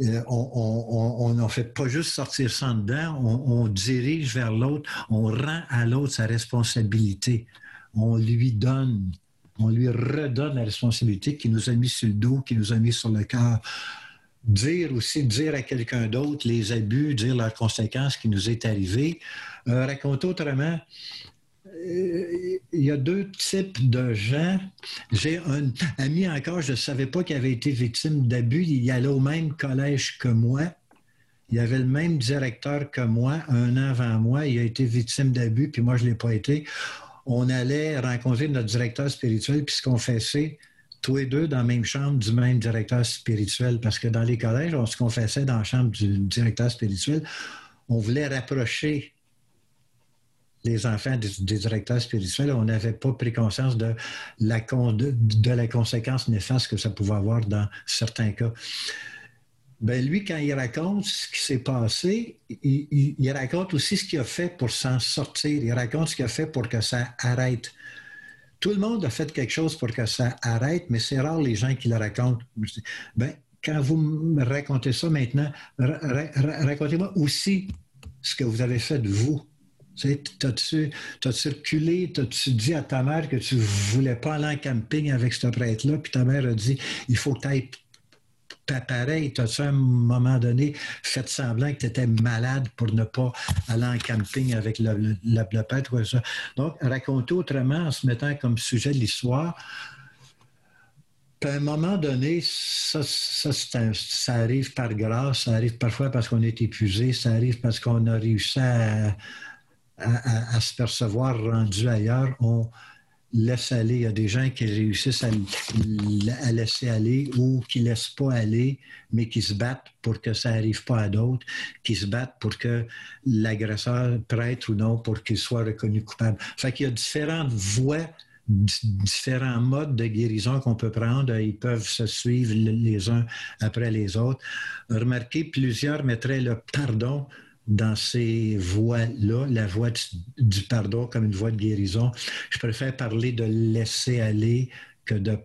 Euh, on ne fait pas juste sortir ça dedans, on, dirige vers l'autre, on rend à l'autre sa responsabilité. On lui donne, on lui redonne la responsabilité qui nous a mis sur le dos, qui nous a mis sur le cœur dire aussi, dire à quelqu'un d'autre les abus, dire leurs conséquences qui nous est arrivé. Euh, raconter autrement, euh, il y a deux types de gens. J'ai un ami encore, je ne savais pas qu'il avait été victime d'abus. Il allait au même collège que moi. Il avait le même directeur que moi, un an avant moi. Il a été victime d'abus, puis moi, je ne l'ai pas été. On allait rencontrer notre directeur spirituel, puis se confesser tous les deux dans la même chambre du même directeur spirituel, parce que dans les collèges, on se confessait dans la chambre du directeur spirituel. On voulait rapprocher les enfants des, directeurs spirituels. On n'avait pas pris conscience de la, de, la conséquence néfaste que ça pouvait avoir dans certains cas. Ben lui, quand il raconte ce qui s'est passé, il, il, raconte aussi ce qu'il a fait pour s'en sortir. Il raconte ce qu'il a fait pour que ça arrête. Tout le monde a fait quelque chose pour que ça arrête, mais c'est rare les gens qui le racontent. Ben, quand vous me racontez ça maintenant, racontez-moi aussi ce que vous avez fait de vous. T'as-tu reculé, t'as-tu dit à ta mère que tu voulais pas aller en camping avec ce prêtre-là, puis ta mère a dit il faut que tu ailles pareil, as-tu à un moment donné fait semblant que tu étais malade pour ne pas aller en camping avec le, ou ça? Donc, raconter autrement en se mettant comme sujet de l'histoire. à un moment donné, ça, ça, arrive par grâce, ça arrive parfois parce qu'on est épuisé, ça arrive parce qu'on a réussi à, à, se percevoir rendu ailleurs. On, laisse aller. Il y a des gens qui réussissent à, laisser aller ou qui ne laissent pas aller, mais qui se battent pour que ça n'arrive pas à d'autres, qui se battent pour que l'agresseur, prêtre ou non, pour qu'il soit reconnu coupable. Fait qu'il y a différentes voies différents modes de guérison qu'on peut prendre. Ils peuvent se suivre les uns après les autres. Remarquez, plusieurs mettraient le pardon dans ces voies-là, la voie du, pardon comme une voie de guérison. Je préfère parler de laisser aller que de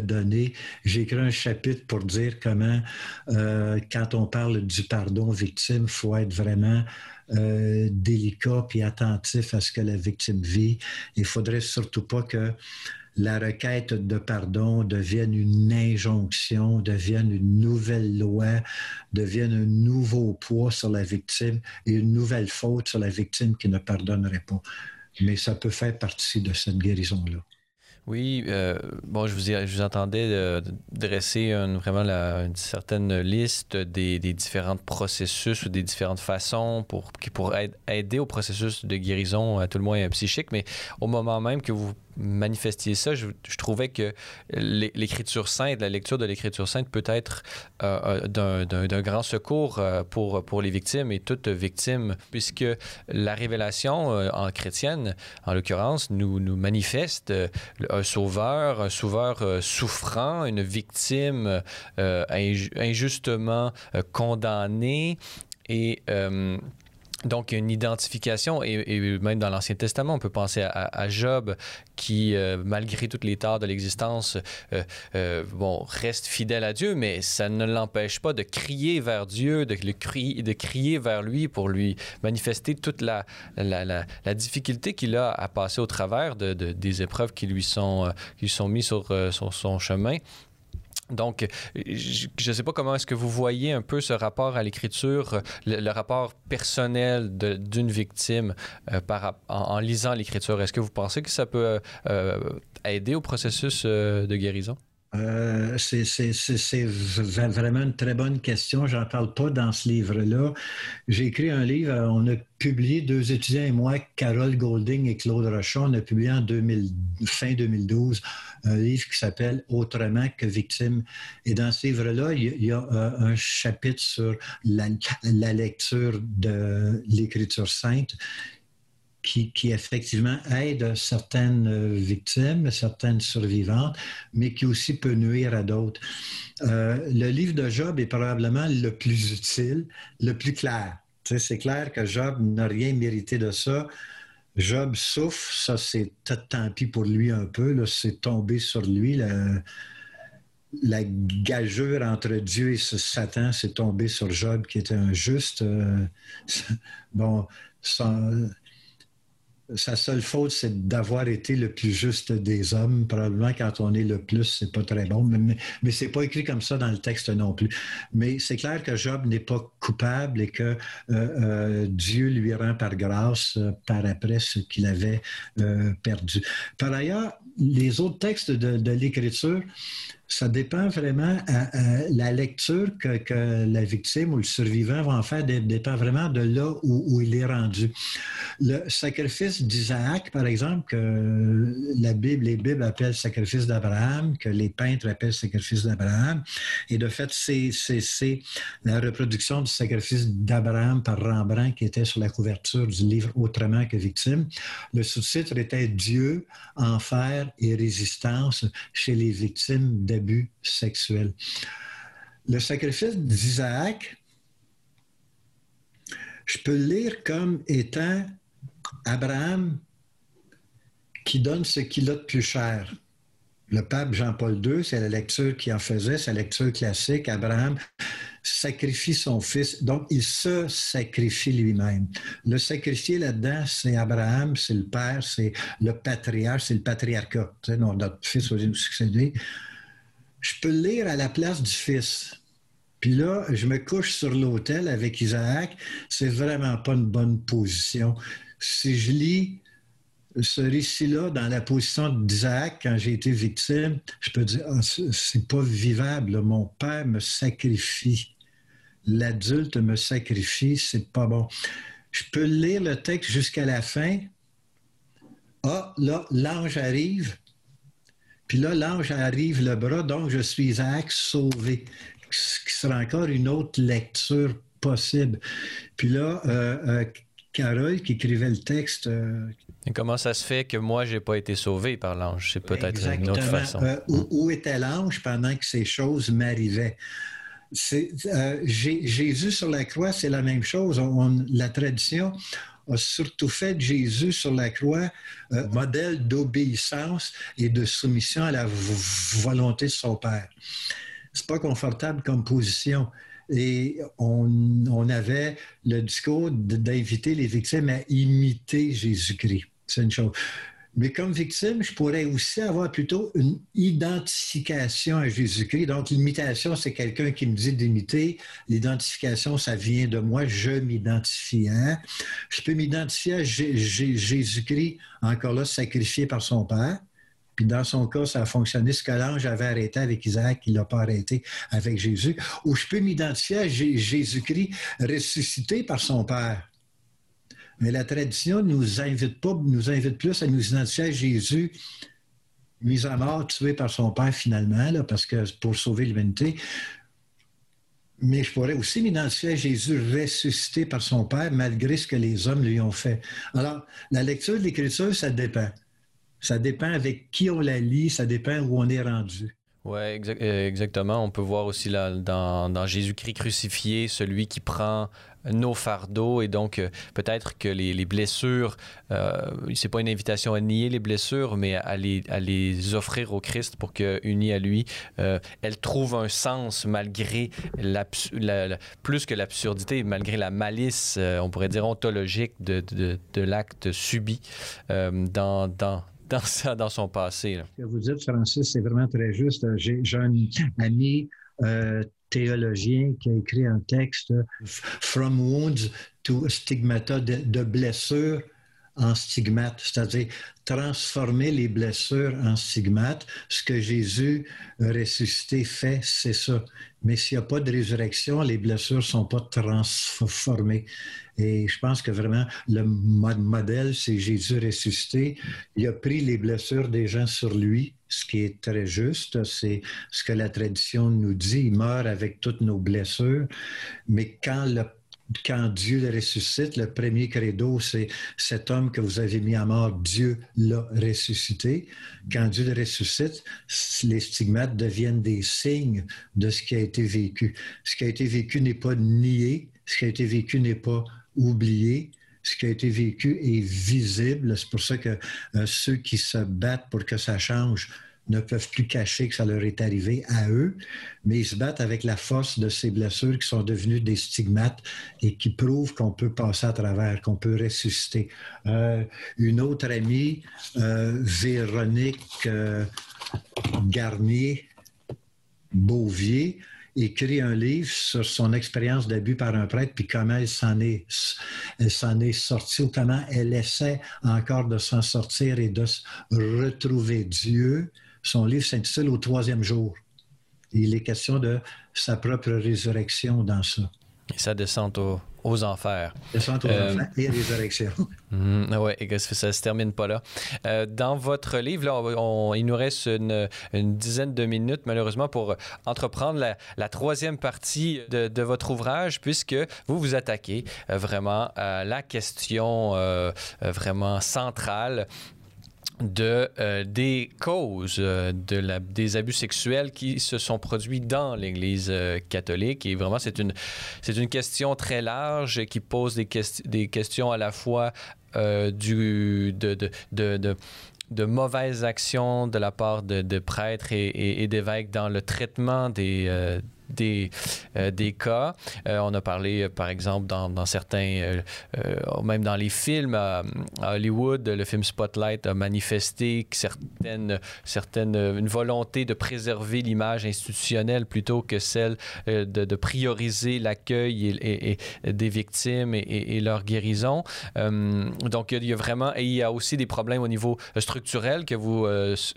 donner. J'ai écrit un chapitre pour dire comment, euh, quand on parle du pardon aux victimes, il faut être vraiment euh, délicat et attentif à ce que la victime vit. Il ne faudrait surtout pas que la requête de pardon devienne une injonction, devienne une nouvelle loi, devienne un nouveau poids sur la victime et une nouvelle faute sur la victime qui ne pardonnerait pas. Mais ça peut faire partie de cette guérison-là. Oui, euh, bon, je vous, entendais euh, dresser vraiment une certaine liste des, différents processus ou des différentes façons pour, qui pourraient aider au processus de guérison, à tout le moins psychique, mais au moment même que vous manifestiez ça, je, trouvais que l'écriture sainte, la lecture de l'écriture sainte peut être euh, euh, d'un grand secours euh, pour, pour les victimes et toutes victimes, puisque la révélation en chrétienne, en l'occurrence, nous, nous manifeste un sauveur, un sauveur souffrant, une victime injustement condamnée et donc, une identification, et, même dans l'Ancien Testament, on peut penser à, Job, qui, euh, malgré toutes les torts de l'existence, euh, euh, bon, reste fidèle à Dieu, mais ça ne l'empêche pas de crier vers Dieu, de, crier, de crier vers lui pour lui manifester toute la, la, difficulté qu'il a à passer au travers de, des épreuves qui lui sont, qui sont mises sur son chemin. Donc, je ne sais pas comment est-ce que vous voyez un peu ce rapport à l'écriture, le, rapport personnel d'une victime euh, en, lisant l'écriture. Est-ce que vous pensez que ça peut euh, aider au processus euh, de guérison? Euh, c'est vraiment une très bonne question. J'en parle pas dans ce livre-là. J'ai écrit un livre, on a publié, deux étudiants et moi, Carole Golding et Claude Rochon, on a publié en 2000, fin 2012 un livre qui s'appelle Autrement que victime. Et dans ce livre-là, il y a euh, un chapitre sur la lecture de l'écriture sainte qui, effectivement aide certaines euh, victimes, certaines survivantes, mais qui aussi peut nuire à d'autres. Euh, le livre de Job est probablement le plus utile, le plus clair. c'est clair que Job n'a rien mérité de ça. Job souffre, ça c'est tant pis pour lui un peu, c'est tombé sur lui. La, gageure entre Dieu et Satan, c'est tombé sur Job qui était injuste. Euh, bon, sans, sa seule faute, c'est d'avoir été le plus juste des hommes. Probablement, quand on est le plus, c'est pas très bon, mais, mais, c'est pas écrit comme ça dans le texte non plus. Mais c'est clair que Job n'est pas coupable et que euh, euh, Dieu lui rend par grâce euh, par après ce qu'il avait perdu. Par ailleurs, les autres textes de l'Écriture, ça dépend vraiment à, la lecture que, la victime ou le survivant va en faire, dépend vraiment de là où, il est rendu. Le sacrifice d'Isaac, par exemple, que la Bible, les Bibles appellent sacrifice d'Abraham, que les peintres appellent sacrifice d'Abraham, et de fait, c'est la reproduction du sacrifice d'Abraham par Rembrandt qui était sur la couverture du livre Autrement que victime. Le sous-titre était Dieu, enfer et résistance chez les victimes de sexuel. Le sacrifice d'Isaac, je peux le lire comme étant Abraham qui donne ce qu'il a de plus cher. Le pape Jean-Paul II, c'est la lecture qu'il en faisait, sa lecture classique. Abraham sacrifie son fils, donc il se sacrifie lui-même. Le sacrifier là-dedans, c'est Abraham, c'est le père, c'est le patriarche, c'est le patriarcat. Tu sais, notre fils va nous succéder je peux le lire à la place du fils. Puis là, je me couche sur l'autel avec Isaac. C'est vraiment pas une bonne position. Si je lis ce récit-là dans la position d'Isaac quand j'ai été victime, je peux dire, ah, c'est pas vivable. Mon père me sacrifie. L'adulte me sacrifie, c'est pas bon. Je peux lire le texte jusqu'à la fin. Ah, là, l'ange arrive. Puis là, l'ange arrive le bras, donc je suis Isaac sauvé, ce qui sera encore une autre lecture possible. Puis là, euh, euh, Carole qui écrivait le texte. Euh, Et comment ça se fait que moi, je n'ai pas été sauvé par l'ange? C'est peut-être une autre façon. où, était l'ange pendant que ces choses m'arrivaient? Jésus sur la croix, c'est la même chose. la tradition a surtout fait de Jésus sur la croix euh, modèle d'obéissance et de soumission à la volonté de son Père. C'est pas confortable comme position. Et on, on avait le discours d'inviter les victimes à imiter Jésus-Christ. C'est une chose. Mais comme victime, je pourrais aussi avoir plutôt une identification à Jésus-Christ. Donc, l'imitation, c'est quelqu'un qui me dit d'imiter. L'identification, ça vient de moi. Je m'identifie. Hein? Je peux m'identifier à Jésus-Christ, encore là, sacrifié par son Père. Puis dans son cas, ça a fonctionné. Ce que l'ange avait arrêté avec Isaac, il l'a pas arrêté avec Jésus. Ou je peux m'identifier à Jésus-Christ ressuscité par son Père. Mais la tradition nous invite pas, nous invite plus à nous identifier à Jésus mis à mort, tué par son Père finalement, là, parce que pour sauver l'humanité. Mais je pourrais aussi m'identifier à Jésus ressuscité par son Père malgré ce que les hommes lui ont fait. Alors, la lecture de l'Écriture, ça dépend. Ça dépend avec qui on la lit, ça dépend où on est rendu. Oui, euh, exactement. On peut voir aussi là, dans, Jésus-Christ crucifié, celui qui prend nos fardeaux et donc euh, peut-être que les, blessures, euh, c'est pas une invitation à nier les blessures, mais à les, à les offrir au Christ pour que, unis à lui, euh, elles trouvent un sens malgré la, plus que l'absurdité, malgré la malice, on pourrait dire ontologique de, de, de l'acte subi dans, dans, dans, son passé. Ce que vous dites, Francis, c'est vraiment très juste. J'ai un ami euh, théologien qui a écrit un texte, From Wounds to Stigmata, de, de blessures en stigmates, c'est-à-dire transformer les blessures en stigmates. Ce que Jésus ressuscité fait, c'est ça. Mais s'il n'y a pas de résurrection, les blessures ne sont pas transformées. Et je pense que vraiment, le modèle, c'est Jésus ressuscité. Il a pris les blessures des gens sur lui, ce qui est très juste. C'est ce que la tradition nous dit. Il meurt avec toutes nos blessures. Mais quand le quand Dieu le ressuscite, le premier credo, c'est cet homme que vous avez mis à mort, Dieu l'a ressuscité. Quand Dieu le ressuscite, les stigmates deviennent des signes de ce qui a été vécu. Ce qui a été vécu n'est pas nié, ce qui a été vécu n'est pas oublié, ce qui a été vécu est visible. C'est pour ça que euh, ceux qui se battent pour que ça change ne peuvent plus cacher que ça leur est arrivé à eux, mais ils se battent avec la force de ces blessures qui sont devenues des stigmates et qui prouvent qu'on peut passer à travers, qu'on peut ressusciter. Euh, une autre amie, euh, Véronique Garnier Beauvier, écrit un livre sur son expérience d'abus par un prêtre, puis comment elle s'en est, sortie, ou comment elle essaie encore de s'en sortir et de retrouver Dieu son livre s'intitule Au troisième jour. Il est question de sa propre résurrection dans ça. Et sa descente aux enfers. Descente aux euh, enfers et résurrection. Mm, oui, ça ne se termine pas là. Euh, dans votre livre, là, il nous reste une, dizaine de minutes, malheureusement, pour entreprendre la, troisième partie de, votre ouvrage, puisque vous vous attaquez euh, vraiment à la question vraiment centrale de, euh, des causes euh, de la, des abus sexuels qui se sont produits dans l'Église euh, catholique. Et vraiment, c'est une, c'est une question très large qui pose des, des questions à la fois du, de, de, de, de mauvaises actions de la part de, prêtres et, et, d'évêques dans le traitement des, des, euh, des cas. Euh, on a parlé, euh, par exemple, dans, dans certains, même dans les films à, Hollywood, le film Spotlight a manifesté certaines, certaines, une volonté de préserver l'image institutionnelle plutôt que celle de, de prioriser l'accueil et, des victimes et, leur guérison. donc, il y a vraiment, et il y a aussi des problèmes au niveau structurel que vous,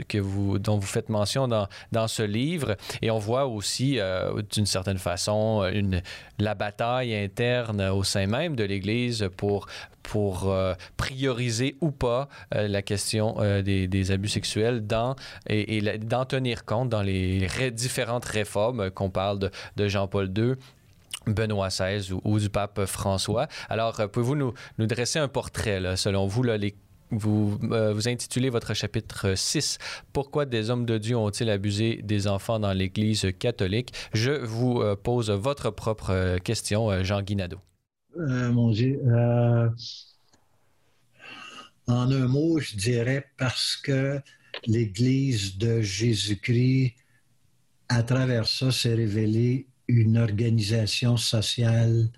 que vous, dont vous faites mention dans, dans ce livre. Et on voit aussi d'une certaine façon euh, la bataille interne au sein même de l'Église pour, pour euh, prioriser ou pas euh, la question des, abus sexuels dans, et, d'en tenir compte dans les différentes réformes qu'on parle de, de Jean-Paul II. Benoît XVI ou, du pape François. Alors, pouvez-vous nous, nous, dresser un portrait, selon vous, là, les vous, euh, vous intitulez votre chapitre 6 Pourquoi des hommes de Dieu ont-ils abusé des enfants dans l'Église catholique? Je vous euh, pose votre propre euh, question, Jean Guinado. mon Dieu. En un mot, je dirais parce que l'Église de Jésus-Christ, à travers ça, s'est révélée une organisation sociale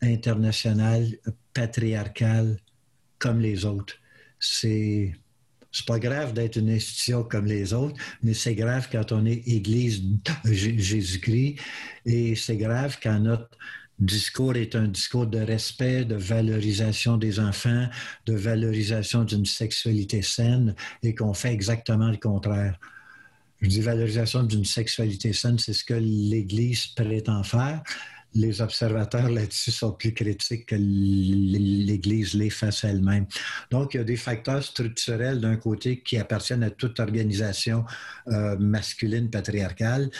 internationale, patriarcale, comme les autres. C'est c'est pas grave d'être une institution comme les autres, mais c'est grave quand on est Église Jésus-Christ et c'est grave quand notre discours est un discours de respect, de valorisation des enfants, de valorisation d'une sexualité saine et qu'on fait exactement le contraire. Je dis valorisation d'une sexualité saine, c'est ce que l'Église prétend faire les observateurs là-dessus sont plus critiques que l'Église les fasse elle-même. Donc, il y a des facteurs structurels d'un côté qui appartiennent à toute organisation euh, masculine patriarcale.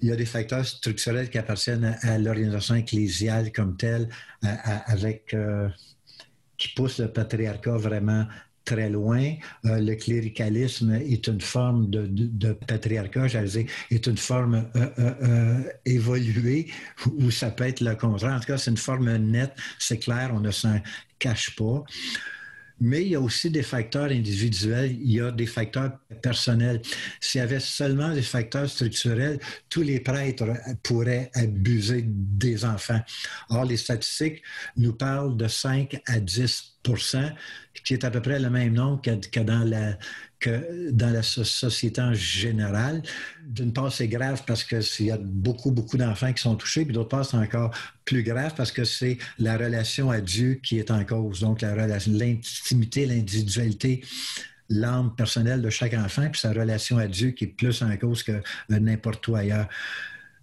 Il y a des facteurs structurels qui appartiennent à, l'organisation ecclésiale comme telle, avec euh, qui poussent le patriarcat vraiment très loin. Euh, le cléricalisme est une forme de, patriarcat, j'allais dire, est une forme euh, euh, évoluée où ça peut être le contraire. En tout cas, c'est une forme nette, c'est clair, on ne s'en cache pas. Mais il y a aussi des facteurs individuels, il y a des facteurs personnels. S'il y avait seulement des facteurs structurels, tous les prêtres pourraient abuser des enfants. Or, les statistiques nous parlent de 5 à 10% qui est à peu près le même nombre que, dans la, que dans la société en général. D'une part, c'est grave parce qu'il y a beaucoup, beaucoup d'enfants qui sont touchés, puis d'autre part, c'est encore plus grave parce que c'est la relation à Dieu qui est en cause. Donc, l'intimité, l'individualité l'âme personnelle de chaque enfant, puis sa relation à Dieu qui est plus en cause que n'importe où ailleurs.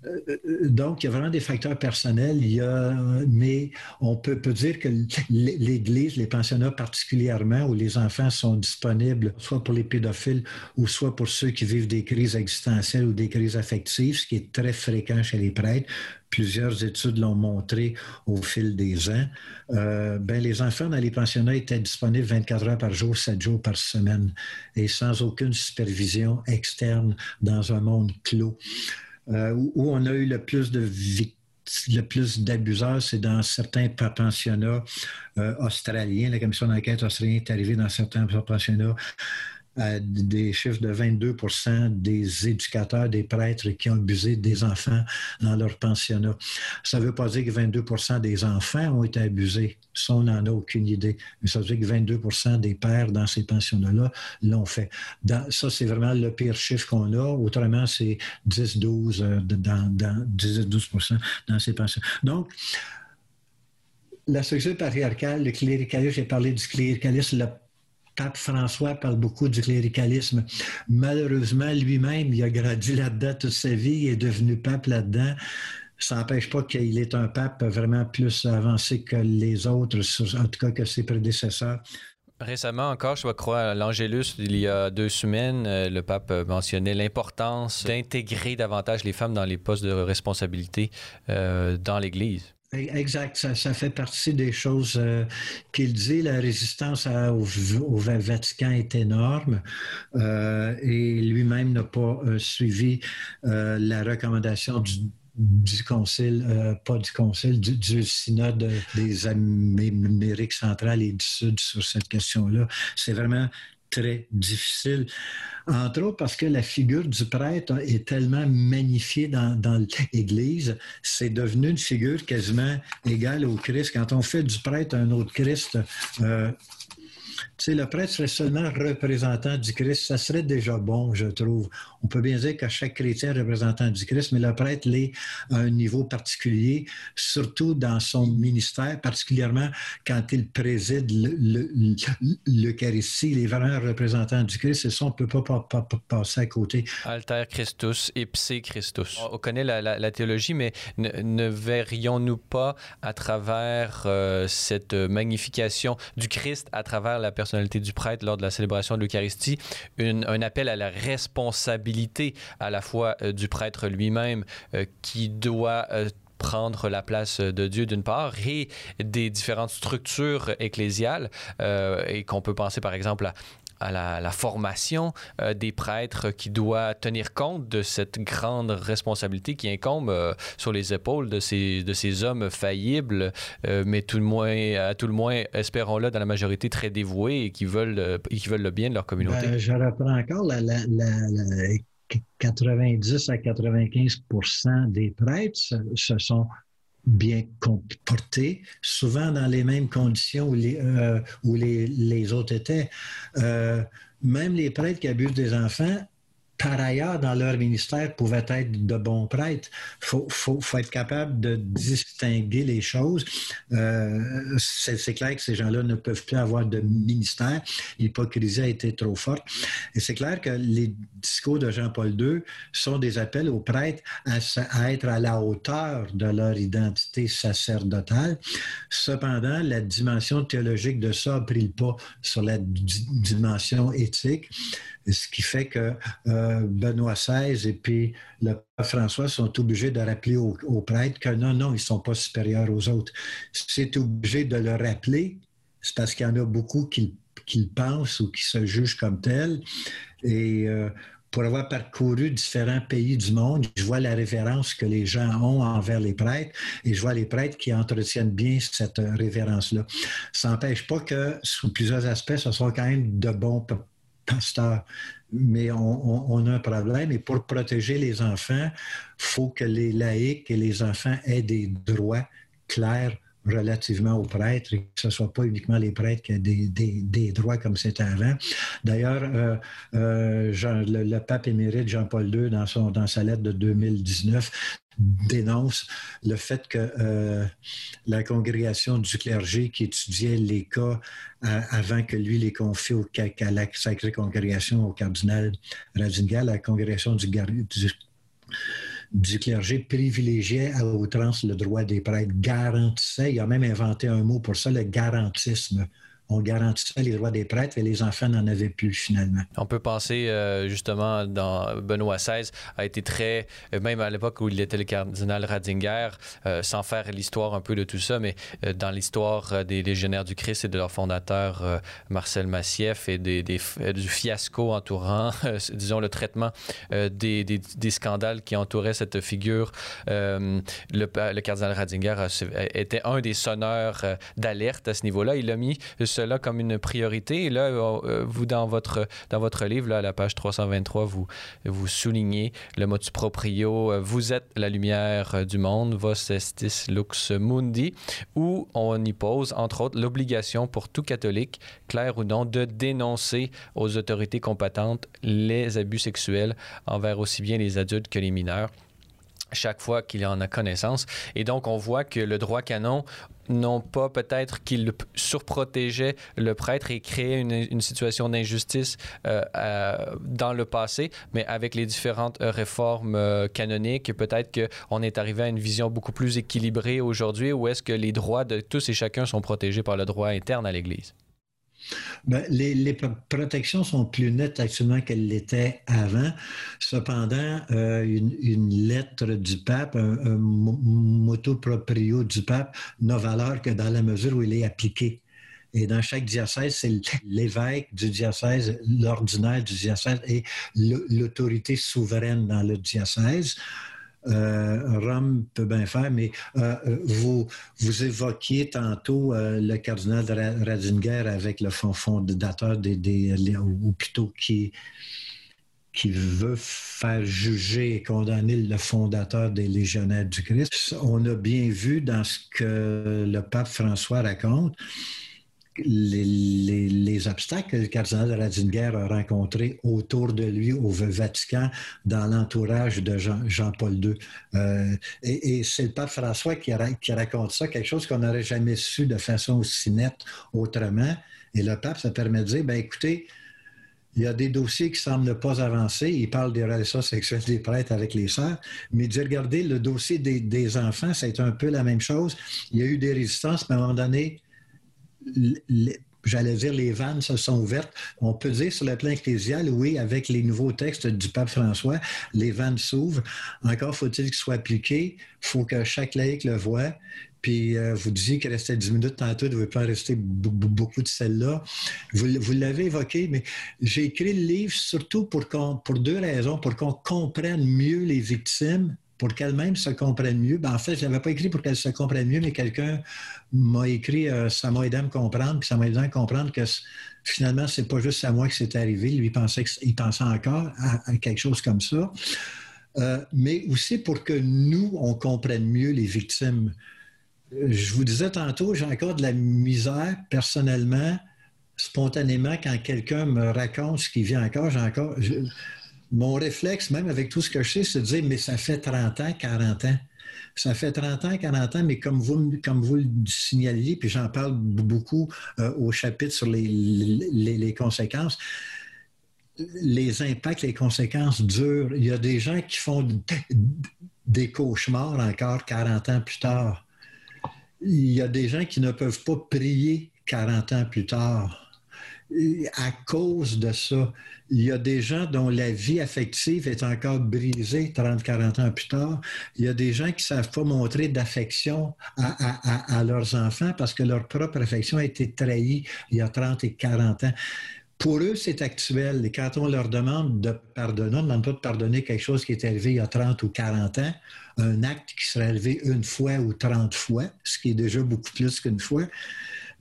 Euh, euh, donc, il y a vraiment des facteurs personnels, il y a, mais on peut, dire que l'Église, les pensionnats particulièrement, où les enfants sont disponibles, soit pour les pédophiles ou soit pour ceux qui vivent des crises existentielles ou des crises affectives, ce qui est très fréquent chez les prêtres. Plusieurs études l'ont montré au fil des ans. Euh, ben, les enfants dans les pensionnats étaient disponibles 24 heures par jour, 7 jours par semaine, et sans aucune supervision externe dans un monde clos. Euh, où on a eu le plus de le plus d'abuseurs, c'est dans certains pensionnats euh, australiens. La commission d'enquête australienne est arrivée dans certains pensionnats des chiffres de 22 des éducateurs, des prêtres qui ont abusé des enfants dans leur pensionnat. Ça ne veut pas dire que 22 des enfants ont été abusés. Ça, on n'en a aucune idée. Mais ça veut dire que 22 des pères dans ces pensionnats-là l'ont fait. ça, c'est vraiment le pire chiffre qu'on a. Autrement, c'est 10-12 euh, dans, dans, 12 dans ces pensionnats. Donc, la structure patriarcale, le cléricalisme, j'ai parlé du cléricalisme, le pape François parle beaucoup du cléricalisme. Malheureusement, lui-même, il a grandi là-dedans toute sa vie, il est devenu pape là-dedans. Ça n'empêche pas qu'il est un pape vraiment plus avancé que les autres, en tout cas que ses prédécesseurs. Récemment encore, je crois à l'Angélus, il y a deux semaines, euh, le pape mentionnait l'importance d'intégrer davantage les femmes dans les postes de responsabilité euh, dans l'Église. Exact, ça, fait partie des choses euh, qu'il dit. La résistance au, Vatican est énorme euh, et lui-même n'a pas euh, suivi la recommandation du, du concile, pas du concile, du, synode des Amériques centrales et du Sud sur cette question-là. C'est vraiment très difficile. Entre autres parce que la figure du prêtre est tellement magnifiée dans, l'Église, c'est devenu une figure quasiment égale au Christ. Quand on fait du prêtre un autre Christ, euh, sais, le prêtre serait seulement représentant du Christ, ça serait déjà bon, je trouve. On peut bien dire que chaque chrétien est représentant du Christ, mais le prêtre l'est à un niveau particulier, surtout dans son ministère, particulièrement quand il préside l'Eucharistie. Il est vraiment représentant du Christ, et ça, on ne peut pas, passer à côté. Alter Christus, ipse Christus. On connaît la, théologie, mais ne, verrions-nous pas à travers euh, cette magnification du Christ, à travers la personnalité du prêtre lors de la célébration de l'Eucharistie, un appel à la responsabilité à la fois euh, du prêtre lui-même euh, qui doit euh, prendre la place de Dieu d'une part et des différentes structures ecclésiales et qu'on peut penser par exemple à à la, formation euh, des prêtres qui doit tenir compte de cette grande responsabilité qui incombe euh, sur les épaules de ces, de ces hommes faillibles, mais tout le moins, à tout le moins, espérons-le, dans la majorité très dévoués et qui veulent, qui veulent le bien de leur communauté. Ben, je reprends encore la, 90 à 95 des prêtres, ce sont bien comportés, souvent dans les mêmes conditions où les, euh, où les, les autres étaient. Euh, même les prêtres qui abusent des enfants par ailleurs, dans leur ministère, pouvaient être de bons prêtres. Il faut, être capable de distinguer les choses. Euh, c'est clair que ces gens-là ne peuvent plus avoir de ministère. L'hypocrisie a été trop forte. Et c'est clair que les discours de Jean-Paul II sont des appels aux prêtres à, à, être à la hauteur de leur identité sacerdotale. Cependant, la dimension théologique de ça a pris le pas sur la dimension éthique ce qui fait que euh, Benoît XVI et puis le pape François sont obligés de rappeler aux, prêtres que non, non, ils ne sont pas supérieurs aux autres. C'est obligé de le rappeler, c'est parce qu'il y en a beaucoup qui, le pensent ou qui se jugent comme tels. Et euh, pour avoir parcouru différents pays du monde, je vois la révérence que les gens ont envers les prêtres et je vois les prêtres qui entretiennent bien cette révérence-là. Ça n'empêche pas que, sous plusieurs aspects, ce sont quand même de bons pasteur. Mais on, a un problème et pour protéger les enfants, il faut que les laïcs et les enfants aient des droits clairs relativement aux prêtres et que ce ne soit pas uniquement les prêtres qui aient des, droits comme c'était avant. D'ailleurs, euh, euh, le, pape émérite Jean-Paul II, dans, son, dans sa lettre de 2019, dénonce le fait que euh, la congrégation du clergé qui étudiait les cas avant que lui les confie au, à la sacrée congrégation au cardinal Ratzinger, la congrégation du, du du clergé privilégiait à outrance le droit des prêtres, garantissait, il a même inventé un mot pour ça, le garantisme on garantissait les droits des prêtres et les enfants n'en avaient plus finalement. On peut penser euh, justement dans Benoît XVI a été très, euh, même à l'époque où il était le cardinal Ratzinger, euh, sans faire l'histoire un peu de tout ça, mais dans l'histoire des légionnaires du Christ et de leur fondateur Marcel Massief et du fiasco entourant, disons, le traitement des, scandales qui entouraient cette figure, le, cardinal Ratzinger était un des sonneurs d'alerte à ce niveau-là. Il a mis cela comme une priorité. Et là, euh, vous, dans votre, dans votre livre, là, à la page 323, vous, vous soulignez le motus proprio euh, Vous êtes la lumière euh, du monde, vos estis lux mundi, où on y pose, entre autres, l'obligation pour tout catholique, clair ou non, de dénoncer aux autorités compétentes les abus sexuels envers aussi bien les adultes que les mineurs chaque fois qu'il en a connaissance. Et donc, on voit que le droit canon non pas peut-être qu'il surprotégeait le prêtre et créait une, situation d'injustice euh, dans le passé, mais avec les différentes euh, réformes euh, canoniques, peut-être qu'on est arrivé à une vision beaucoup plus équilibrée aujourd'hui où est-ce que les droits de tous et chacun sont protégés par le droit interne à l'Église? Ben, les, protections sont plus nettes actuellement qu'elles l'étaient avant. Cependant, euh, une, lettre du pape, un, un, proprio du pape, n'a valeur que dans la mesure où il est appliqué. Et dans chaque diocèse, c'est l'évêque du diocèse, l'ordinaire du diocèse et l'autorité souveraine dans le diocèse. Euh, Rome peut bien faire, mais euh, vous, vous évoquiez tantôt euh, le cardinal Ratzinger avec le fondateur des, des, ou plutôt qui qui veut faire juger et condamner le fondateur des légionnaires du Christ. On a bien vu dans ce que le pape François raconte, les, obstacles que le cardinal Ratzinger a rencontrés autour de lui au Vatican dans l'entourage de Jean, paul II. Euh, et, c'est le pape François qui, raconte ça, quelque chose qu'on n'aurait jamais su de façon aussi nette autrement. Et le pape, ça permet de dire, ben écoutez, il y a des dossiers qui semblent ne pas avancer. Il parle des relations sexuelles des prêtres avec les sœurs. Mais dit, regardez, le dossier des, des enfants, c'est un peu la même chose. Il y a eu des résistances, mais à un moment donné, j'allais dire, les vannes se sont ouvertes. On peut dire sur le plan ecclésial, oui, avec les nouveaux textes du pape François, les vannes s'ouvrent. Encore faut-il qu'ils soient appliqués. Il faut que chaque laïc le voit. Puis euh, vous disiez qu'il restait 10 minutes tantôt, il ne devait pas rester beaucoup de celles-là. Vous, vous l'avez évoqué, mais j'ai écrit le livre surtout pour, pour deux raisons. Pour qu'on comprenne mieux les victimes pour qu'elles-mêmes se comprennent mieux. Ben, en fait, je ne l'avais pas écrit pour qu'elles se comprennent mieux, mais quelqu'un m'a écrit, euh, ça m'a aidé à me comprendre, puis ça m'a aidé à comprendre que finalement, ce n'est pas juste à moi que c'est arrivé. Lui, pensait, pensait encore à, quelque chose comme ça. Euh, mais aussi pour que nous, on comprenne mieux les victimes. Je vous disais tantôt, j'ai encore de la misère personnellement, spontanément, quand quelqu'un me raconte ce qui vient encore, j'ai encore mon réflexe, même avec tout ce que je sais, c'est de dire, mais ça fait 30 ans, 40 ans. Ça fait 30 ans, 40 ans, mais comme vous, comme le signaliez, puis j'en parle beaucoup euh, au chapitre sur les, les, conséquences, les impacts, les conséquences durent. Il y a des gens qui font des cauchemars encore 40 ans plus tard. Il y a des gens qui ne peuvent pas prier 40 ans plus tard à cause de ça. Il y a des gens dont la vie affective est encore brisée 30-40 ans plus tard. Il y a des gens qui ne savent pas montrer d'affection à, leurs enfants parce que leur propre affection a été trahie il y a 30 et 40 ans. Pour eux, c'est actuel. Et quand on leur demande de pardonner, on ne demande pas de pardonner quelque chose qui est arrivé il y a 30 ou 40 ans, un acte qui serait arrivé une fois ou 30 fois, ce qui est déjà beaucoup plus qu'une fois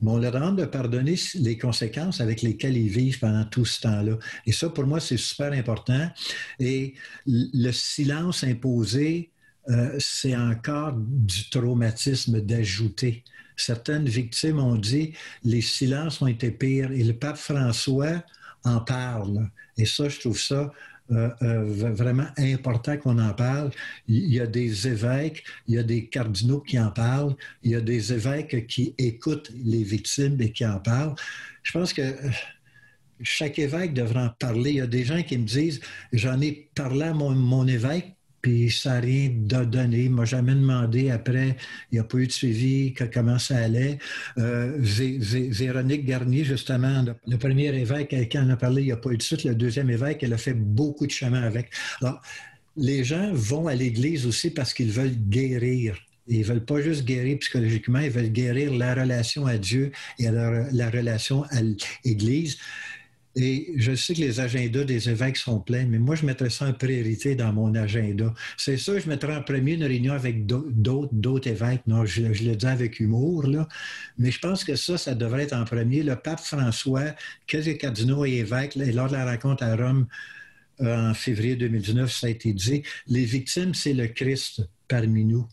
mais on leur demande de pardonner les conséquences avec lesquelles ils vivent pendant tout ce temps-là. Et ça, pour moi, c'est super important. Et le silence imposé, euh, c'est encore du traumatisme d'ajouter. Certaines victimes ont dit les silences ont été pires. Et le pape François en parle. Et ça, je trouve ça euh, euh, vraiment important qu'on en parle. Il y a des évêques, il y a des cardinaux qui en parlent, il y a des évêques qui écoutent les victimes et qui en parlent. Je pense que euh, chaque évêque devrait en parler. Il y a des gens qui me disent, j'en ai parlé à mon, mon évêque, puis ça rien donné. Il m'a jamais demandé après, il n'y a pas eu de suivi, comment ça allait. Euh, Véronique Garnier, justement, le, premier évêque qui en a parlé, il n'y a pas eu de suite. Le deuxième évêque, elle a fait beaucoup de chemin avec. Alors, les gens vont à l'Église aussi parce qu'ils veulent guérir. Ils ne veulent pas juste guérir psychologiquement, ils veulent guérir la relation à Dieu et la relation à l'Église. Et je sais que les agendas des évêques sont pleins, mais moi, je mettrais ça en priorité dans mon agenda. C'est ça, je mettrais en premier une réunion avec d'autres évêques. Non, je, le dis avec humour, là. Mais je pense que ça, ça devrait être en premier. Le pape François, quelques cardinaux et évêques, lors de la rencontre à Rome euh, en février 2019, ça a été dit, les victimes, c'est le Christ parmi nous.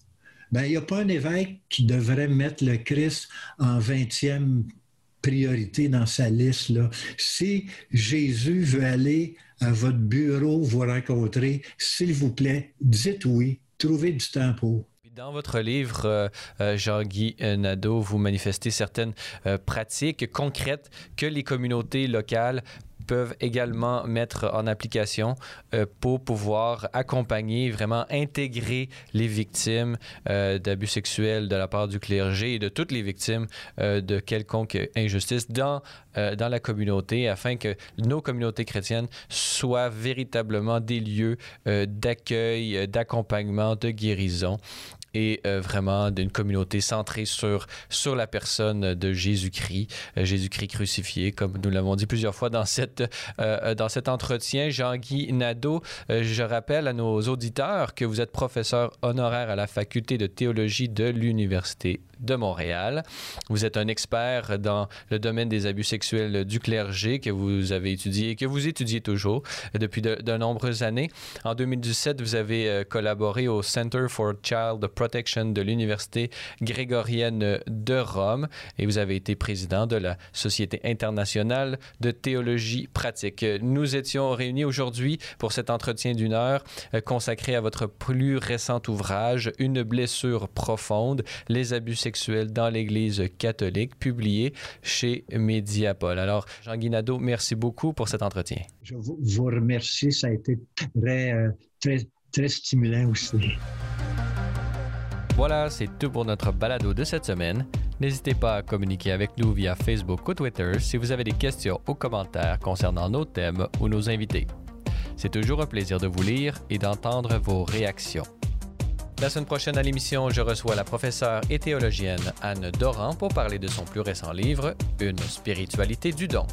Ben, il n'y a pas un évêque qui devrait mettre le Christ en 20e priorité dans sa liste. Là. Si Jésus veut aller à votre bureau vous rencontrer, s'il vous plaît, dites oui, trouvez du temps pour. Dans votre livre, euh, euh, Jean-Guy Nadeau, vous manifestez certaines euh, pratiques concrètes que les communautés locales peuvent également mettre en application euh, pour pouvoir accompagner, vraiment intégrer les victimes euh, d'abus sexuels de la part du clergé et de toutes les victimes euh, de quelconque injustice dans, dans la communauté afin que nos communautés chrétiennes soient véritablement des lieux d'accueil, d'accompagnement, de guérison et euh, vraiment d'une communauté centrée sur, sur la personne de Jésus-Christ, euh, Jésus-Christ crucifié, comme nous l'avons dit plusieurs fois dans, cette, euh, dans cet entretien. Jean-Guy Nadeau, je rappelle à nos auditeurs que vous êtes professeur honoraire à la faculté de théologie de l'Université de Montréal. Vous êtes un expert dans le domaine des abus sexuels du clergé que vous avez étudié et que vous étudiez toujours depuis de, nombreuses années. En 2017, vous avez euh, collaboré au Center for Child Protection de l'Université grégorienne de Rome et vous avez été président de la Société internationale de théologie pratique. Nous étions réunis aujourd'hui pour cet entretien d'une heure euh, consacré à votre plus récent ouvrage, Une blessure profonde, les abus sexuels dans l'Église catholique, publié chez Mediapol. Alors, Jean Guinado, merci beaucoup pour cet entretien. Je vous remercie. Ça a été très, euh, très, très stimulant aussi. Voilà, c'est tout pour notre balado de cette semaine. N'hésitez pas à communiquer avec nous via Facebook ou Twitter si vous avez des questions ou commentaires concernant nos thèmes ou nos invités. C'est toujours un plaisir de vous lire et d'entendre vos réactions. La semaine prochaine à l'émission, je reçois la professeure et théologienne Anne Doran pour parler de son plus récent livre, Une spiritualité du don.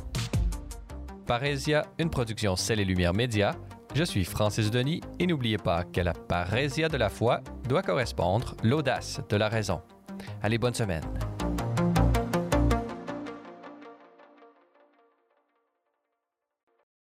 Parésia, une production Celle et Lumière Média. Je suis Francis Denis et n'oubliez pas que la parésia de la foi doit correspondre l'audace de la raison. Allez, bonne semaine.